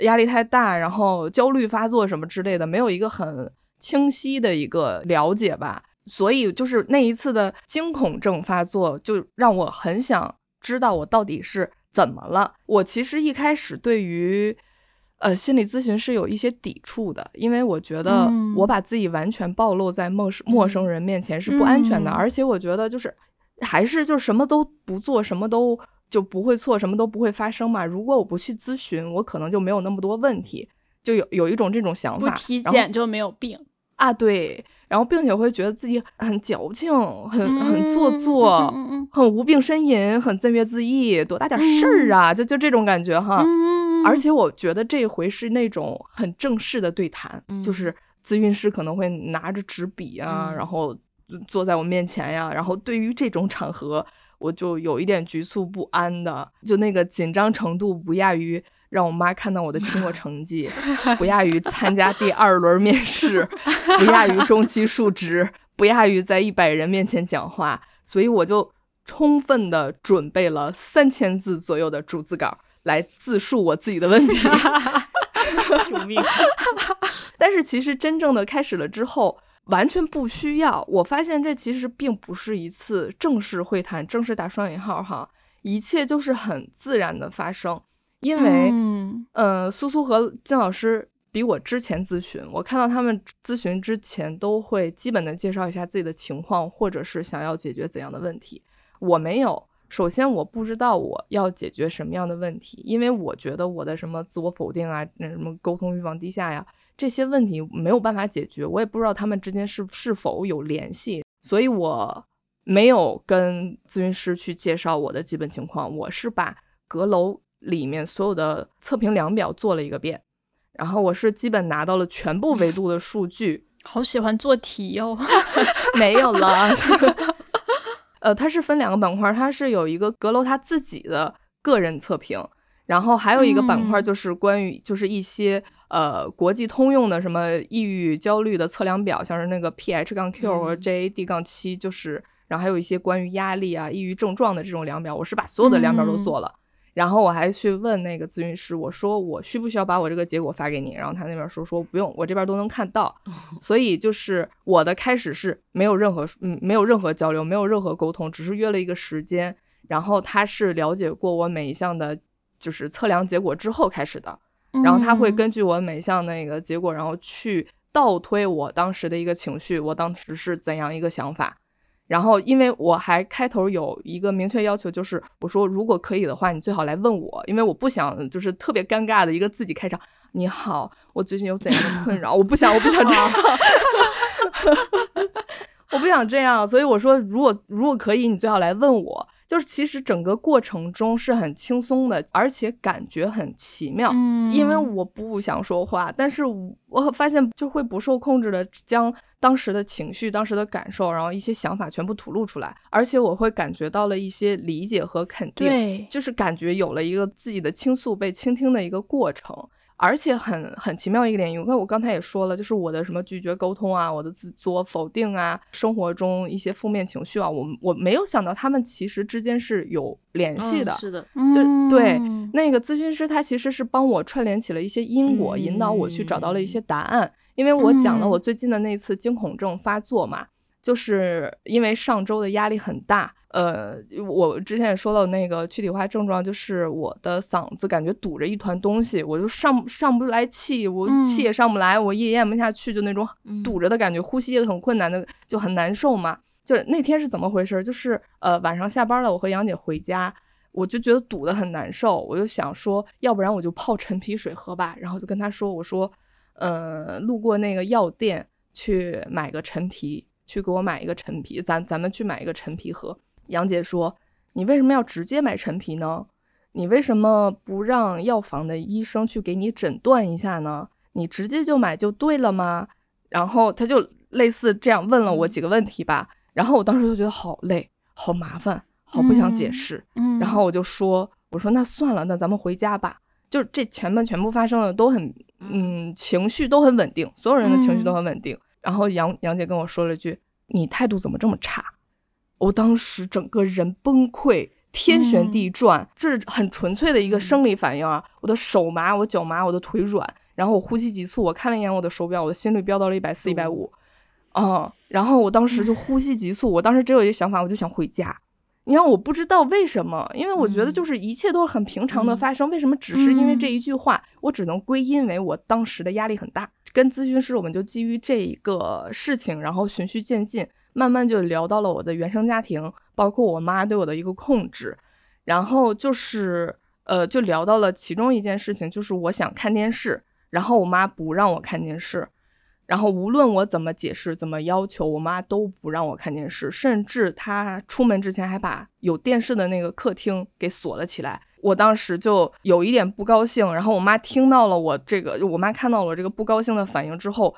Speaker 2: 压力太大，然后焦虑发作什么之类的，没有一个很清晰的一个了解吧。所以，就是那一次的惊恐症发作，就让我很想知道我到底是怎么了？我其实一开始对于呃心理咨询是有一些抵触的，因为我觉得我把自己完全暴露在陌生陌生人面前是不安全的，而且我觉得就是还是就什么都不做，什么都就不会错，什么都不会发生嘛。如果我不去咨询，我可能就没有那么多问题，就有有一种这种想
Speaker 3: 法。不体检就没有病
Speaker 2: 啊？对。然后，并且会觉得自己很矫情，很很做作，很无病呻吟，很自怨自艾，多大点事儿啊？就就这种感觉哈。而且我觉得这回是那种很正式的对谈，就是咨询师可能会拿着纸笔啊，然后坐在我面前呀。然后对于这种场合，我就有一点局促不安的，就那个紧张程度不亚于。让我妈看到我的期末成绩，不亚于参加第二轮面试，不亚于中期述职，不亚于在一百人面前讲话，所以我就充分的准备了三千字左右的逐字稿来自述我自己的问题。
Speaker 1: 救命！
Speaker 2: 但是其实真正的开始了之后，完全不需要。我发现这其实并不是一次正式会谈，正式打双引号哈，一切就是很自然的发生。因为，呃，苏苏和金老师比我之前咨询，我看到他们咨询之前都会基本的介绍一下自己的情况，或者是想要解决怎样的问题。我没有，首先我不知道我要解决什么样的问题，因为我觉得我的什么自我否定啊，那什么沟通欲望低下呀，这些问题没有办法解决，我也不知道他们之间是是否有联系，所以我没有跟咨询师去介绍我的基本情况，我是把阁楼。里面所有的测评量表做了一个遍，然后我是基本拿到了全部维度的数据。
Speaker 3: 好喜欢做题哟，
Speaker 2: 没有了。呃，它是分两个板块，它是有一个阁楼他自己的个人测评，然后还有一个板块就是关于就是一些呃国际通用的什么抑郁焦虑的测量表，像是那个 P H 杠 Q 和 J A D 杠七，就是然后还有一些关于压力啊、抑郁症状的这种量表，我是把所有的量表都做了。然后我还去问那个咨询师，我说我需不需要把我这个结果发给你？然后他那边说说不用，我这边都能看到。所以就是我的开始是没有任何嗯没有任何交流，没有任何沟通，只是约了一个时间。然后他是了解过我每一项的，就是测量结果之后开始的。然后他会根据我每项那个结果，然后去倒推我当时的一个情绪，我当时是怎样一个想法。然后，因为我还开头有一个明确要求，就是我说如果可以的话，你最好来问我，因为我不想就是特别尴尬的一个自己开场。你好，我最近有怎样的困扰？我不想，我不想这样，我不想这样。所以我说，如果如果可以，你最好来问我。就是其实整个过程中是很轻松的，而且感觉很奇妙。嗯，因为我不想说话，但是我发现就会不受控制的将当时的情绪、当时的感受，然后一些想法全部吐露出来，而且我会感觉到了一些理解和肯定。
Speaker 3: 对，
Speaker 2: 就是感觉有了一个自己的倾诉被倾听的一个过程。而且很很奇妙一个点，因为我刚才也说了，就是我的什么拒绝沟通啊，我的自作否定啊，生活中一些负面情绪啊，我我没有想到他们其实之间是有联系的。
Speaker 1: 是的，
Speaker 2: 就对那个咨询师，他其实是帮我串联起了一些因果，引导我去找到了一些答案。因为我讲了我最近的那次惊恐症发作嘛，就是因为上周的压力很大。呃，我之前也说到那个躯体化症状，就是我的嗓子感觉堵着一团东西，我就上上不来气，我气也上不来，我也咽不下去，就那种堵着的感觉，呼吸也很困难的，就很难受嘛。就是那天是怎么回事？就是呃晚上下班了，我和杨姐回家，我就觉得堵得很难受，我就想说，要不然我就泡陈皮水喝吧。然后就跟她说，我说，呃，路过那个药店去买个陈皮，去给我买一个陈皮，咱咱们去买一个陈皮喝。杨姐说：“你为什么要直接买陈皮呢？你为什么不让药房的医生去给你诊断一下呢？你直接就买就对了吗？”然后他就类似这样问了我几个问题吧。然后我当时就觉得好累、好麻烦、好不想解释。嗯。然后我就说：“我说那算了，那咱们回家吧。”就这前面全部发生的都很嗯，情绪都很稳定，所有人的情绪都很稳定。然后杨杨姐跟我说了一句：“你态度怎么这么差？”我当时整个人崩溃，天旋地转，这是很纯粹的一个生理反应啊！我的手麻，我脚麻，我的腿软，然后我呼吸急促。我看了一眼我的手表，我的心率飙到了一百四、一百五，啊！然后我当时就呼吸急促，我当时只有一个想法，我就想回家，你看，我不知道为什么，因为我觉得就是一切都是很平常的发生，为什么只是因为这一句话，我只能归因为我当时的压力很大。跟咨询师，我们就基于这一个事情，然后循序渐进，慢慢就聊到了我的原生家庭，包括我妈对我的一个控制，然后就是呃，就聊到了其中一件事情，就是我想看电视，然后我妈不让我看电视。然后无论我怎么解释、怎么要求，我妈都不让我看电视，甚至她出门之前还把有电视的那个客厅给锁了起来。我当时就有一点不高兴，然后我妈听到了我这个，我妈看到了我这个不高兴的反应之后，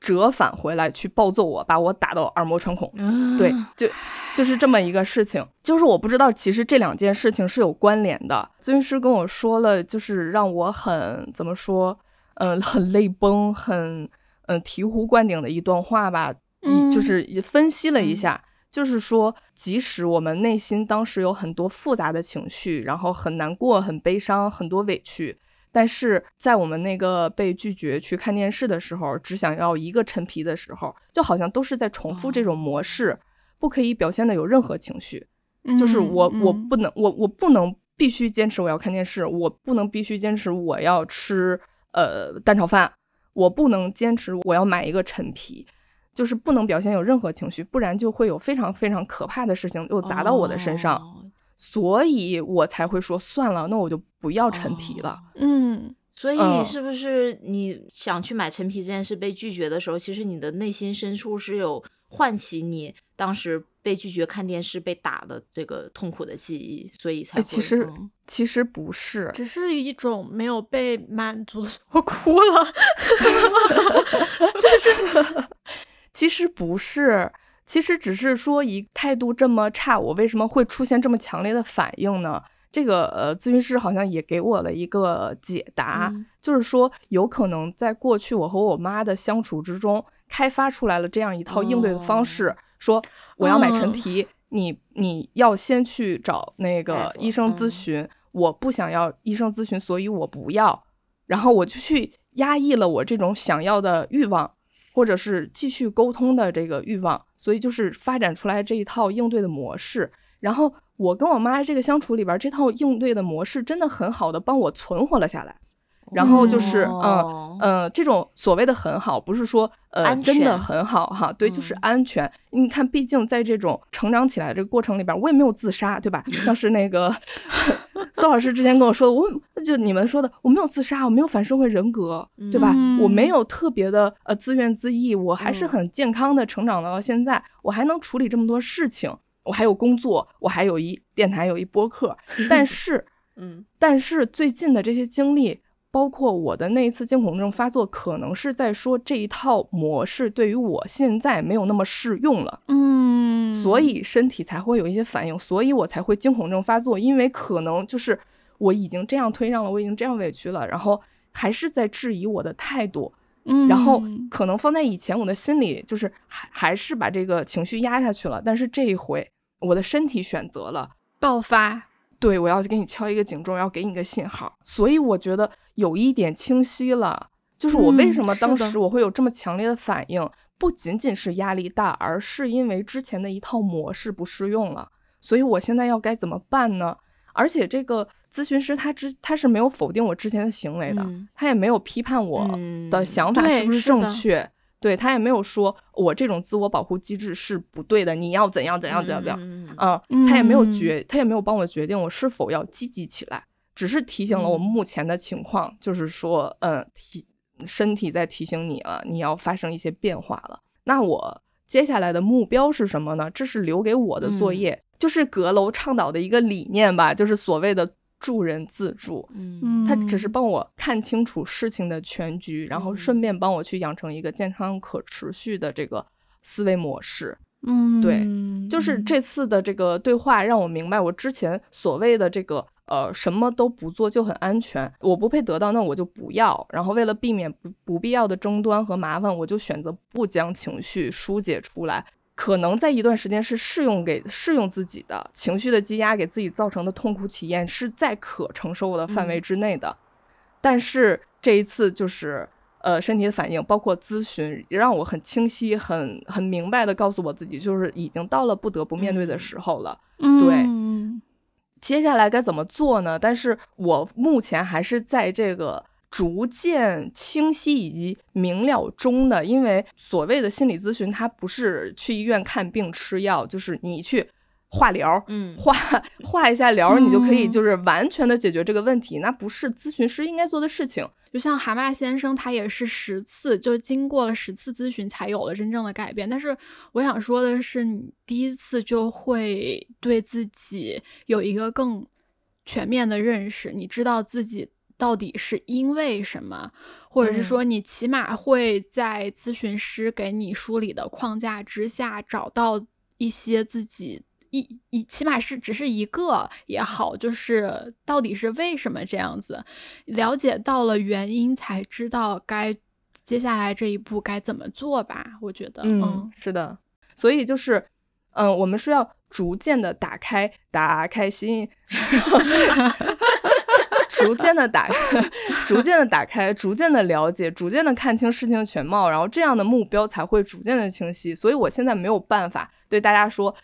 Speaker 2: 折返回来去暴揍我，把我打到耳膜穿孔。对，就就是这么一个事情。就是我不知道，其实这两件事情是有关联的。咨询师跟我说了，就是让我很怎么说，嗯，很泪崩，很。嗯，醍醐灌顶的一段话吧，就是分析了一下，就是说，即使我们内心当时有很多复杂的情绪，然后很难过、很悲伤、很多委屈，但是在我们那个被拒绝去看电视的时候，只想要一个陈皮的时候，就好像都是在重复这种模式，不可以表现的有任何情绪，就是我我不能我我不能必须坚持我要看电视，我不能必须坚持我要吃呃蛋炒饭。我不能坚持，我要买一个陈皮，就是不能表现有任何情绪，不然就会有非常非常可怕的事情又砸到我的身上，所以我才会说算了，那我就不要陈皮了。
Speaker 3: 嗯，
Speaker 1: 所以是不是你想去买陈皮这件事被拒绝的时候，其实你的内心深处是有唤起你当时。被拒绝看电视被打的这个痛苦的记忆，所以才
Speaker 2: 其实其实不是，
Speaker 3: 只是一种没有被满足的。我哭了，
Speaker 2: 就是，其实不是，其实只是说一态度这么差，我为什么会出现这么强烈的反应呢？这个呃，咨询师好像也给我了一个解答，就是说有可能在过去我和我妈的相处之中，开发出来了这样一套应对的方式。说我要买陈皮，你你要先去找那个医生咨询。我不想要医生咨询，所以我不要。然后我就去压抑了我这种想要的欲望，或者是继续沟通的这个欲望，所以就是发展出来这一套应对的模式。然后我跟我妈这个相处里边，这套应对的模式真的很好的帮我存活了下来。然后就是，嗯嗯，这种所谓的很好，不是说呃真的很好哈，对，就是安全。你看，毕竟在这种成长起来这个过程里边，我也没有自杀，对吧？像是那个 宋老师之前跟我说的，我就你们说的，我没有自杀，我没有反社会人格，对吧？我没有特别的呃自怨自艾，我还是很健康的成长到现在，我还能处理这么多事情，我还有工作，我还有一电台，有一播客。但是，
Speaker 1: 嗯，
Speaker 2: 但是最近的这些经历。包括我的那一次惊恐症发作，可能是在说这一套模式对于我现在没有那么适用了，
Speaker 3: 嗯，
Speaker 2: 所以身体才会有一些反应，所以我才会惊恐症发作，因为可能就是我已经这样推让了，我已经这样委屈了，然后还是在质疑我的态度，
Speaker 3: 嗯，
Speaker 2: 然后可能放在以前我的心里就是还还是把这个情绪压下去了，但是这一回我的身体选择了
Speaker 3: 爆发。
Speaker 2: 对，我要给你敲一个警钟，要给你个信号。所以我觉得有一点清晰了，就是我为什么当时我会有这么强烈的反应，不仅仅是压力大，而是因为之前的一套模式不适用了。所以我现在要该怎么办呢？而且这个咨询师他之他是没有否定我之前的行为的，他也没有批判我的想法是不是正确。对他也没有说我这种自我保护机制是不对的，你要怎样怎样怎样怎样啊？他也没有决，他也没有帮我决定我是否要积极起来，只是提醒了我目前的情况，就是说，嗯，提身体在提醒你了，你要发生一些变化了。那我接下来的目标是什么呢？这是留给我的作业，就是阁楼倡导的一个理念吧，就是所谓的。助人自助，
Speaker 1: 嗯，
Speaker 2: 他只是帮我看清楚事情的全局，然后顺便帮我去养成一个健康可持续的这个思维模式。
Speaker 3: 嗯，
Speaker 2: 对，就是这次的这个对话让我明白，我之前所谓的这个呃什么都不做就很安全，我不配得到，那我就不要。然后为了避免不不必要的争端和麻烦，我就选择不将情绪疏解出来。可能在一段时间是适用给适用自己的情绪的积压给自己造成的痛苦体验是在可承受的范围之内的，但是这一次就是呃身体的反应，包括咨询，让我很清晰、很很明白的告诉我自己，就是已经到了不得不面对的时候了。对，接下来该怎么做呢？但是我目前还是在这个逐渐清晰以及明了中的，因为所谓的心理咨询，它不是去医院看病吃药，就是你去。化疗，
Speaker 1: 嗯，
Speaker 2: 化化一下疗，你就可以就是完全的解决这个问题，那不是咨询师应该做的事情。
Speaker 3: 就像蛤蟆先生，他也是十次，就经过了十次咨询才有了真正的改变。但是我想说的是，你第一次就会对自己有一个更全面的认识，你知道自己到底是因为什么，或者是说你起码会在咨询师给你梳理的框架之下找到一些自己。一一起码是只是一个也好，就是到底是为什么这样子，了解到了原因，才知道该接下来这一步该怎么做吧。我觉得，
Speaker 2: 嗯，是的，所以就是，嗯，我们是要逐渐的打开，打开心，逐渐的打开，逐渐的打开，逐渐的了解，逐渐的看清事情的全貌，然后这样的目标才会逐渐的清晰。所以我现在没有办法对大家说。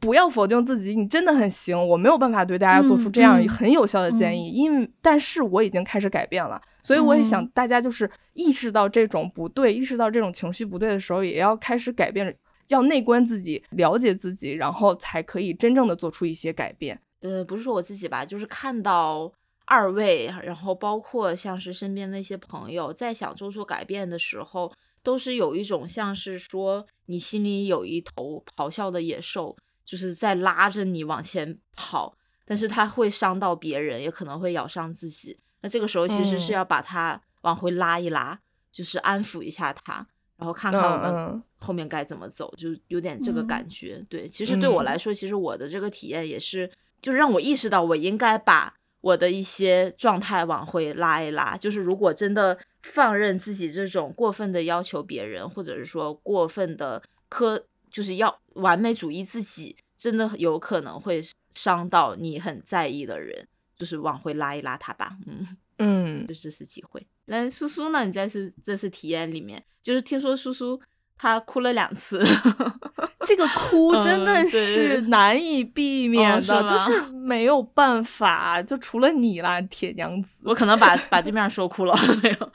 Speaker 2: 不要否定自己，你真的很行。我没有办法对大家做出这样很有效的建议，因为但是我已经开始改变了，所以我也想大家就是意识到这种不对，意识到这种情绪不对的时候，也要开始改变，要内观自己，了解自己，然后才可以真正的做出一些改变。
Speaker 1: 呃，不是说我自己吧，就是看到二位，然后包括像是身边那些朋友，在想做出改变的时候，都是有一种像是说你心里有一头咆哮的野兽。就是在拉着你往前跑，但是它会伤到别人，也可能会咬伤自己。那这个时候其实是要把它往回拉一拉，就是安抚一下它，然后看看我们后面该怎么走，就有点这个感觉。对，其实对我来说，其实我的这个体验也是，就让我意识到我应该把我的一些状态往回拉一拉。就是如果真的放任自己这种过分的要求别人，或者是说过分的苛。就是要完美主义，自己真的有可能会伤到你很在意的人，就是往回拉一拉他吧，嗯
Speaker 2: 嗯，
Speaker 1: 就这是机会。那苏苏呢？你在是这次体验里面，就是听说苏苏她哭了两次，
Speaker 2: 这个哭真的是难以避免的，就是没有办法，就除了你啦，铁娘子，
Speaker 1: 我可能把把对面说哭了，没有，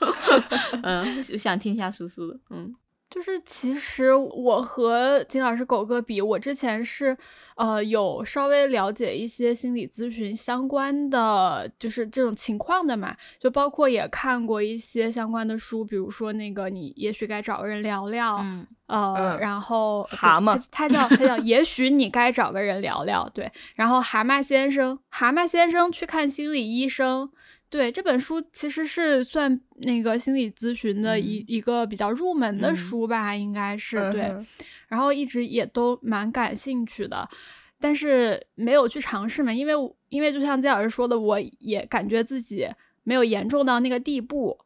Speaker 1: 嗯，想听一下苏苏的，嗯。
Speaker 3: 就是其实我和金老师狗哥比，我之前是呃有稍微了解一些心理咨询相关的，就是这种情况的嘛，就包括也看过一些相关的书，比如说那个你也许该找个人聊聊，
Speaker 1: 嗯，
Speaker 3: 呃，然后
Speaker 2: 蛤蟆，
Speaker 3: 他叫他叫也许你该找个人聊聊，对，然后蛤蟆先生，蛤蟆先生去看心理医生。对这本书其实是算那个心理咨询的一一个比较入门的书吧，应该是对。然后一直也都蛮感兴趣的，但是没有去尝试嘛，因为因为就像姜老师说的，我也感觉自己没有严重到那个地步，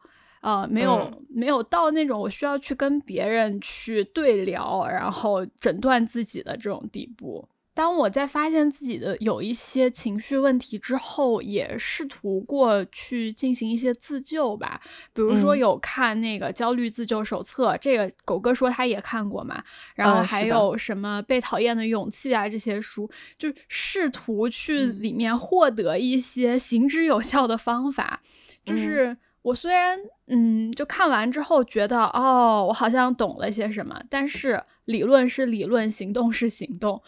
Speaker 3: 呃，没有没有到那种我需要去跟别人去对聊，然后诊断自己的这种地步。当我在发现自己的有一些情绪问题之后，也试图过去进行一些自救吧。比如说有看那个焦虑自救手册，这个狗哥说他也看过嘛。然后还有什么被讨厌的勇气啊这些书，就试图去里面获得一些行之有效的方法。就是我虽然嗯，就看完之后觉得哦，我好像懂了些什么，但是。理论是理论，行动是行动。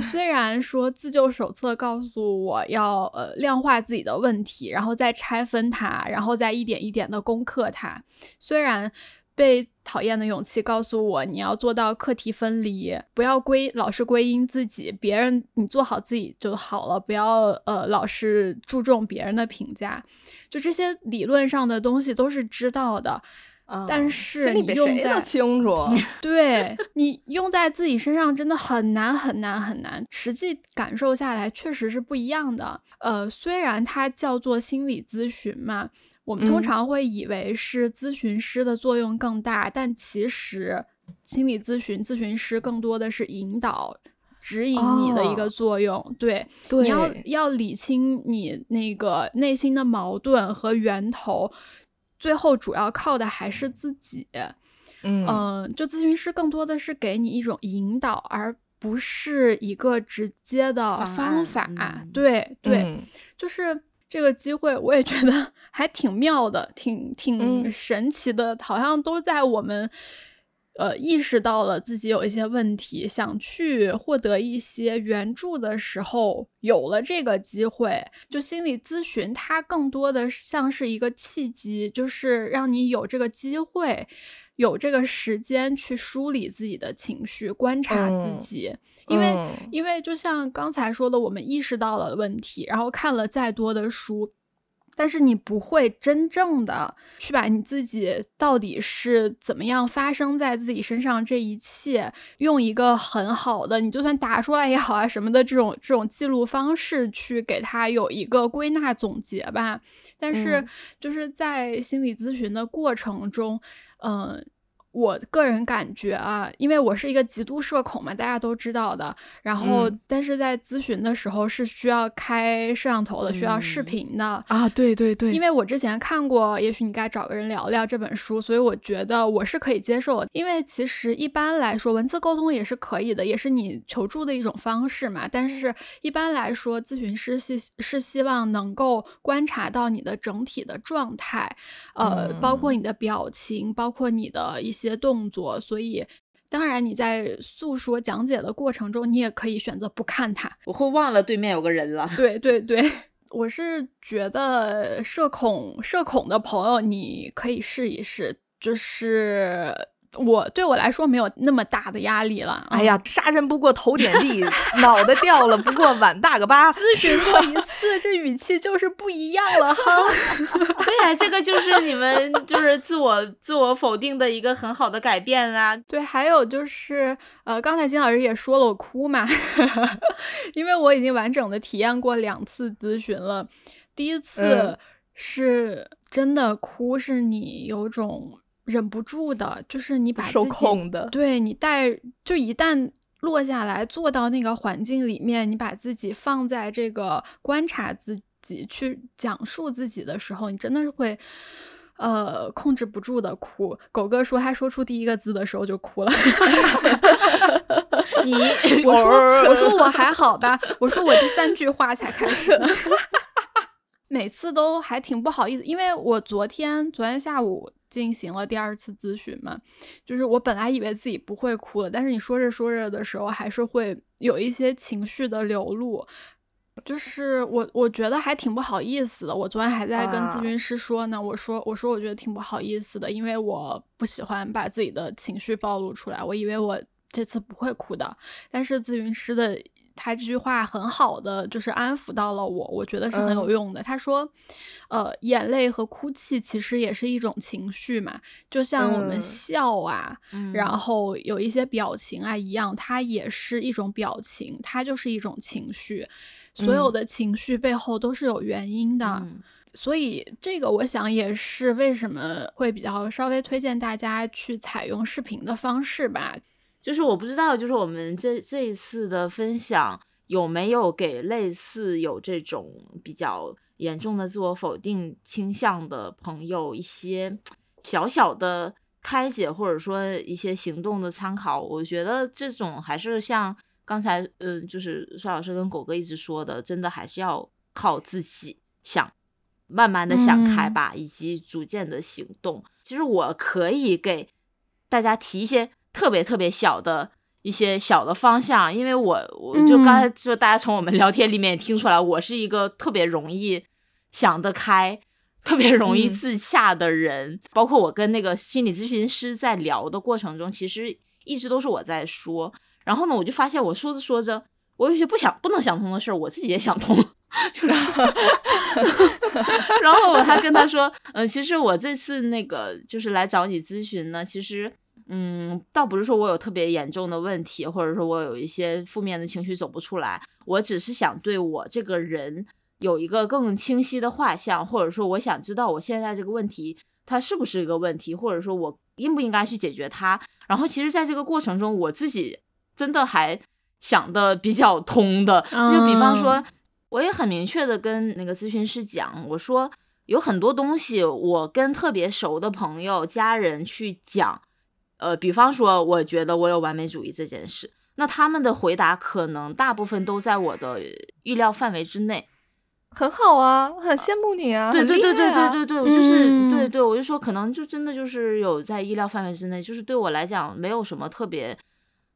Speaker 3: 虽然说自救手册告诉我要呃量化自己的问题，然后再拆分它，然后再一点一点的攻克它。虽然被讨厌的勇气告诉我你要做到课题分离，不要归老是归因自己，别人你做好自己就好了，不要呃老是注重别人的评价。就这些理论上的东西都是知道的。但是你用在
Speaker 2: 清楚，
Speaker 3: 对你用在自己身上真的很难很难很难，实际感受下来确实是不一样的。呃，虽然它叫做心理咨询嘛，我们通常会以为是咨询师的作用更大，但其实心理咨询咨询师更多的是引导、指引你的一个作用。对，你要要理清你那个内心的矛盾和源头。最后主要靠的还是自己。
Speaker 2: 嗯
Speaker 3: 嗯，就咨询师更多的是给你一种引导，而不是一个直接的
Speaker 1: 方
Speaker 3: 法。
Speaker 1: 嗯
Speaker 3: 对对，
Speaker 2: 嗯
Speaker 3: 就是这个机会，我也觉得 还挺妙的，挺挺
Speaker 2: 嗯
Speaker 3: 神奇的，好像都在我们。呃，意识到了自己有一些问题，想去获得一些援助的时候，有了这个机会。就心理咨询，它更多的像是一个契机，就是让你有这个机会，有这个时间去梳理自己的情绪，观察自
Speaker 2: 嗯
Speaker 3: 己。因为
Speaker 2: 嗯
Speaker 3: 因为就像刚才说的，我们意识到了问题，然后看了再多的书，但是你不会真正的去把你自己到底是怎么样发生在自己身上这一切，用一个很好的，你就算打出来也好啊什么的这种这种记录方式去给它有一个归纳总结吧。但是
Speaker 2: 嗯
Speaker 3: 就是在心理咨询的过程中，嗯、嗯我个人感觉啊，因为我是一个极度社恐嘛，大家都知道的。然后，
Speaker 2: 嗯
Speaker 3: 但是在咨询的时候是需要开摄像头的，需要视
Speaker 1: 嗯
Speaker 3: 频的。
Speaker 2: 啊，对对对，
Speaker 3: 因为我之前看过《也许你该找个人聊聊》这本书，所以我觉得我是可以接受的。因为其实一般来说，文字沟通也是可以的，也是你求助的一种方式嘛。但是一般来说，咨询师是是希望能够观察到你的整体的状态，呃，包括你的表情，包括你的一些动作，所以。当然，你在诉说讲解的过程中，你也可以选择不看他，
Speaker 1: 我会忘了对面有个人了。
Speaker 3: 对对对，我是觉得社恐社恐的朋友，你可以试一试，就是我对我来说没有那么大的压力了。
Speaker 2: 哎呀，杀人不过头点地，脑袋掉了不过碗大个疤。
Speaker 3: 咨询过一次，这语气就是不一样了哈。
Speaker 1: 对呀、这个就是你们就是自我自我否定的一个很好的改变啊。
Speaker 3: 对，还有就是，呃，刚才金老师也说了，我哭嘛，因为我已经完整的体验过两次咨询了。第一次
Speaker 2: 嗯
Speaker 3: 是真的哭，是你有种忍不住的，就是你把自
Speaker 2: 受
Speaker 3: 己
Speaker 2: 控的
Speaker 3: 对你带，就一旦落下来，坐到那个环境里面，你把自己放在这个观察自己、去讲述自己的时候，你真的是会。呃，控制不住的哭。狗哥说，他说出第一个字的时候就哭了。
Speaker 1: 你
Speaker 3: 我说，我说我还好吧。我说我第三句话才开始呢。每次都还挺不好意思，因为我昨天昨天下午进行了第二次咨询嘛，就是我本来以为自己不会哭了，但是你说着说着的时候，还是会有一些情绪的流露。就是我，我觉得还挺不好意思的。我昨天还在跟咨
Speaker 2: 啊
Speaker 3: 询师说呢，我说，我说我觉得挺不好意思的，因为我不喜欢把自己的情绪暴露出来。我以为我这次不会哭的，但是咨询师的他这句话很好的就是安抚到了我，我觉得是很有
Speaker 2: 嗯
Speaker 3: 用的。他说，呃，眼泪和哭泣其实也是一种情绪嘛，就像我们
Speaker 2: 嗯
Speaker 3: 笑啊，
Speaker 1: 嗯
Speaker 3: 然后有一些表情啊一样，它也是一种表情，它就是一种情绪。所有
Speaker 2: 嗯
Speaker 3: 的情绪背后都是有原因的，
Speaker 1: 嗯
Speaker 3: 所以这个我想也是为什么会比较稍微推荐大家去采用视频的方式吧。
Speaker 1: 就是我不知道，就是我们这这一次的分享有没有给类似有这种比较严重的自我否定倾向的朋友一些小小的开解，或者说一些行动的参考。我觉得这种还是像刚才，嗯，就是帅老师跟狗哥一直说的，真的还是要靠自己想。慢慢的想开
Speaker 3: 嗯
Speaker 1: 吧，以及逐渐的行动。其实我可以给大家提一些特别特别小的一些小的方向，因为我我就刚才就大家从我们聊天里面也听出来，我是一个特别容易想得开、特别容易
Speaker 2: 嗯
Speaker 1: 自洽的人。包括我跟那个心理咨询师在聊的过程中，其实一直都是我在说。然后呢，我就发现我说着说着，我有些不想不能想通的事儿，我自己也想通了。就是 然后我还跟他说，嗯、其实我这次那个就是来找你咨询呢，其实，嗯，倒不是说我有特别严重的问题，或者说我有一些负面的情绪走不出来，我只是想对我这个人有一个更清晰的画像，或者说我想知道我现在这个问题它是不是一个问题，或者说我应不应该去解决它。然后其实在这个过程中，我自己真的还想的比较通的，就比方说。我也很明确的跟那个咨询师讲，我说，有很多东西，我跟特别熟的朋友、家人去讲，呃，比方说，我觉得我有完美主义这件事，那他们的回答可能大部分都在我的预料范围之内。
Speaker 2: 很好啊，很羡慕你啊！
Speaker 1: 对对对对对对对，我就是
Speaker 3: 嗯
Speaker 1: 对对，我就说可能就真的就是有在意料范围之内，就是对我来讲没有什么特别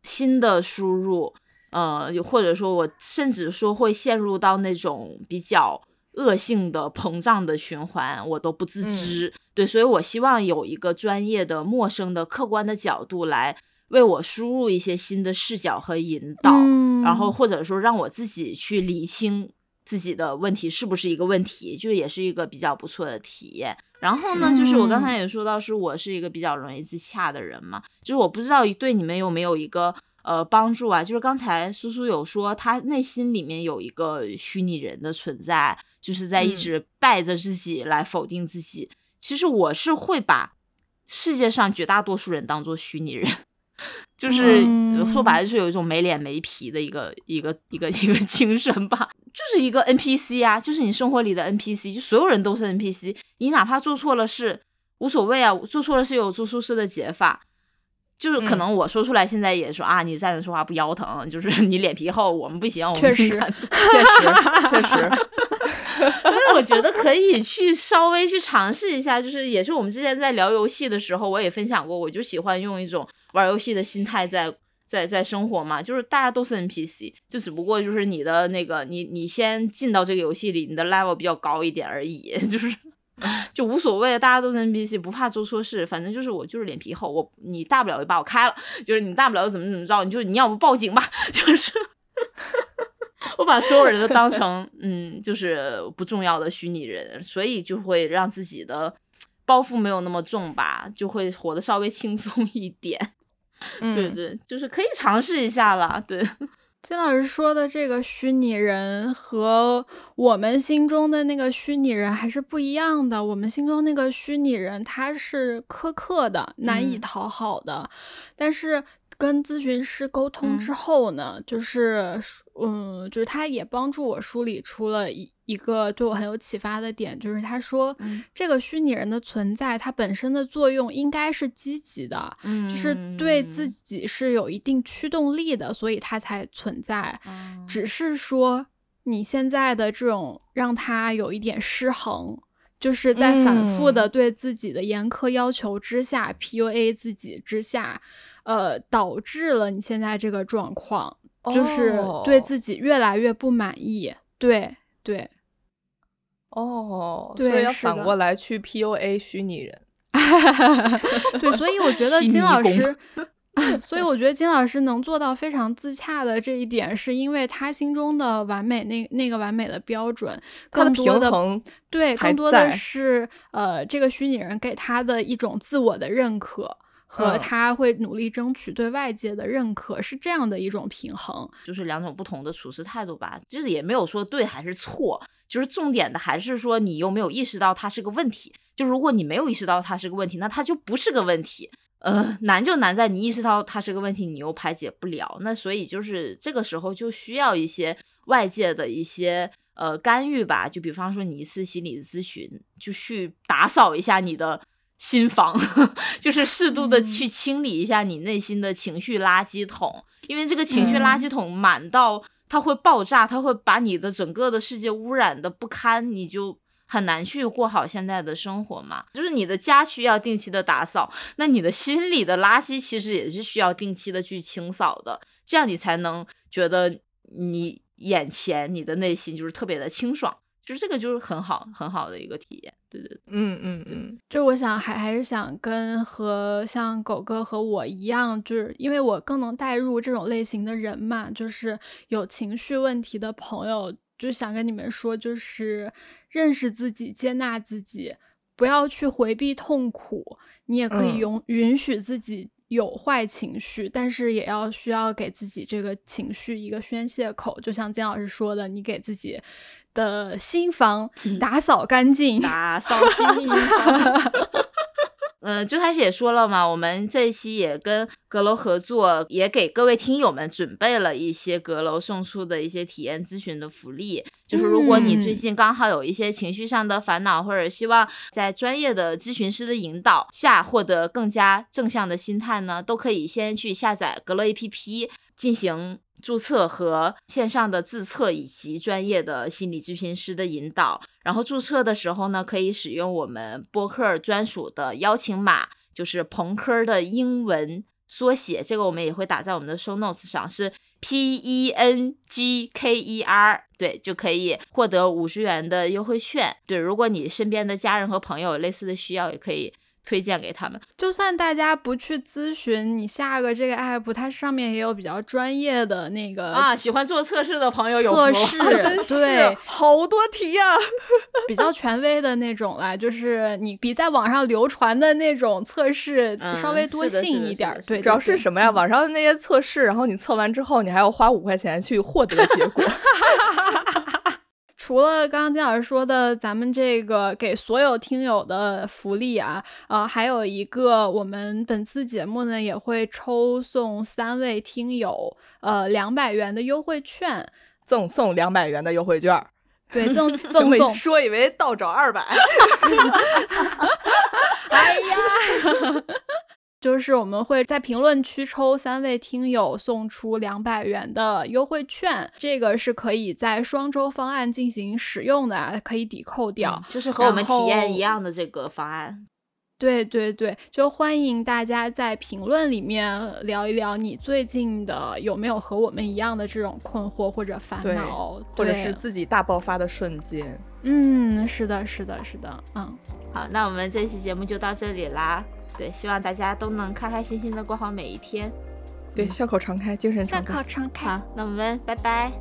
Speaker 1: 新的输入，呃，或者说我甚至说会陷入到那种比较恶性的膨胀的循环，我都不自知。对，所以我希望有一个专业的、陌生的、客观的角度来为我输入一些新的视角和引导，
Speaker 3: 嗯
Speaker 1: 然后或者说让我自己去理清自己的问题是不是一个问题，就也是一个比较不错的体验。然后呢，就是我刚才也说到，是我是一个比较容易自洽的人嘛，就是我不知道对你们有没有一个呃帮助啊？就是刚才苏苏有说，他内心里面有一个虚拟人的存在，就是在一
Speaker 2: 嗯
Speaker 1: 直带着自己来否定自己。其实我是会把世界上绝大多数人当做虚拟人。就是
Speaker 3: 嗯
Speaker 1: 说白了，就是有一种没脸没皮的一个一个一个一个精神吧，就是一个 NPC 啊，就是你生活里的 NPC，就所有人都是 NPC，你哪怕做错了事无所谓啊，做错了事有做错事的解法。就是可
Speaker 2: 嗯
Speaker 1: 能我说出来，现在也说、啊，你站着说话不腰疼，就是 你脸皮厚，我们不行，我们
Speaker 3: 确实
Speaker 2: 确实 确实，
Speaker 1: 但是我觉得可以去稍微去尝试一下，就是也是我们之前在聊游戏的时候，我也分享过，我就喜欢用一种玩游戏的心态在在在生活嘛，就是大家都是 NPC，就只不过就是你的那个你你先进到这个游戏里，你的 level 比较高一点而已，就是。就无所谓，大家都是 NPC，不怕做错事，反正就是我就是脸皮厚，我你大不了就把我开了，就是你大不了就怎么怎么着，你就你要不报警吧，就是 我把所有人都当成嗯，就是不重要的虚拟人，所以就会让自己的包袱没有那么重吧，就会活得稍微轻松一点。对
Speaker 2: 嗯
Speaker 1: 对，就是可以尝试一下啦。对，
Speaker 3: 金老师说的这个虚拟人和我们心中的那个虚拟人还是不一样的。我们心中那个虚拟人他是苛刻的、难以
Speaker 1: 嗯
Speaker 3: 讨好的，但是跟咨询师沟通之
Speaker 1: 嗯。
Speaker 3: 后呢，就是嗯，就是他也帮助我梳理出了一一个对我很有启发的点，就是他说、
Speaker 1: 嗯。
Speaker 3: 这个虚拟人的存在，它本身的作用应该是积极的，
Speaker 1: 嗯
Speaker 3: 就是对自己是有一定驱动力的，所以它才存在。
Speaker 1: 嗯
Speaker 3: 只是说你现在的这种让它有一点失衡，就是在反复的
Speaker 2: 嗯。
Speaker 3: 对自己的严苛要求之下、PUA 自己之下，呃，导致了你现在这个状况，就是对
Speaker 2: 哦
Speaker 3: 自己越来越不满意。对对，
Speaker 2: 哦，
Speaker 3: 对
Speaker 2: 所以要反过来去 PUA 虚拟人。
Speaker 3: 对，所以我觉得 金老师，所以我觉得金老师能做到非常自洽的这一点，是因为他心中的完美那那个完美的标准，更多的对，更多的是呃这个虚拟人给他的一种自我的认可。和
Speaker 2: 嗯
Speaker 3: 他会努力争取对外界的认可，是这样的一种平衡。
Speaker 1: 就是两种不同的处事态度吧，就是也没有说对还是错，就是重点的还是说你有没有意识到它是个问题。就如果你没有意识到它是个问题，那它就不是个问题。呃，难就难在你意识到它是个问题，你又排解不了。那所以就是这个时候就需要一些外界的一些呃干预吧。就比方说你一次心理咨询，就去打扫一下你的心房，就是适度的去清理一下你内心的情绪垃圾桶，因为这个情绪垃圾桶满到它会爆炸，它会把你的整个的世界污染的不堪，你就很难去过好现在的生活嘛。就是你的家需要定期的打扫，那你的心里的垃圾其实也是需要定期的去清扫的，这样你才能觉得你眼前你的内心就是特别的清爽。就是这个就是很好很好的一个体验，对对对，
Speaker 2: 嗯嗯嗯，
Speaker 3: 就我想还还是想跟和像狗哥和我一样，就是因为我更能带入这种类型的人嘛，就是有情绪问题的朋友，就想跟你们说，就是认识自己，接纳自己，不要去回避痛苦，你也可以
Speaker 2: 嗯
Speaker 3: 允允许自己。有坏情绪，但是也要需要给自己这个情绪一个宣泄口，就像金老师说的，你给自己的新房打扫干净，
Speaker 1: 打扫心房。嗯，最开始也说了嘛，我们这一期也跟阁楼合作，也给各位听友们准备了一些阁楼送出的一些体验咨询的福利。就是如果你最近刚好有一些情绪上的烦恼，或者希望在专业的咨询师的引导下获得更加正向的心态呢，都可以先去下载阁楼 APP 进行注册和线上的自测，以及专业的心理咨询师的引导。然后注册的时候呢，可以使用我们播客专属的邀请码，就是朋科的英文缩写，这个我们也会打在我们的 show notes 上，是。P E N G K E R，对，就可以获得五十元的优惠券。对，如果你身边的家人和朋友有类似的需要，也可以。推荐给他们，
Speaker 3: 就算大家不去咨询，你下个这个 app，它上面也有比较专业的那个
Speaker 1: 啊，喜欢做测试的朋友有
Speaker 3: 测试，
Speaker 2: 真是好多题呀，
Speaker 3: 比较权威的那种啦，就是你比在网上流传的那种测试稍微多信一点。对，
Speaker 2: 主要是什么呀？网上的那些测试，然后你测完之后，你还要花五块钱去获得结果。
Speaker 3: 除了刚刚金老师说的，咱们这个给所有听友的福利啊，呃，还有一个，我们本次节目呢也会抽送三位听友，呃，两百元的优惠券，
Speaker 2: 赠送两百元的优惠券。
Speaker 3: 对，赠 赠送。
Speaker 2: 说以为倒找二百。
Speaker 3: 哎呀。就是我们会在评论区抽三位听友送出两百元的优惠券，这个是可以在双周方案进行使用的，可以抵扣掉，
Speaker 1: 就是和我们体验一样的这个方案。
Speaker 3: 对对对，就欢迎大家在评论里面聊一聊你最近的有没有和我们一样的这种困惑或者烦恼，
Speaker 2: 或者是自己大爆发的瞬间。
Speaker 3: 嗯，是的，是的，是的，嗯，
Speaker 1: 好，那我们这期节目就到这里啦。对希望大家都能开开心心的过好每一天。
Speaker 2: 对笑口常开精神
Speaker 3: 常开。
Speaker 1: 好那我们拜。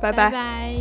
Speaker 1: 拜
Speaker 2: 拜。
Speaker 3: 拜拜。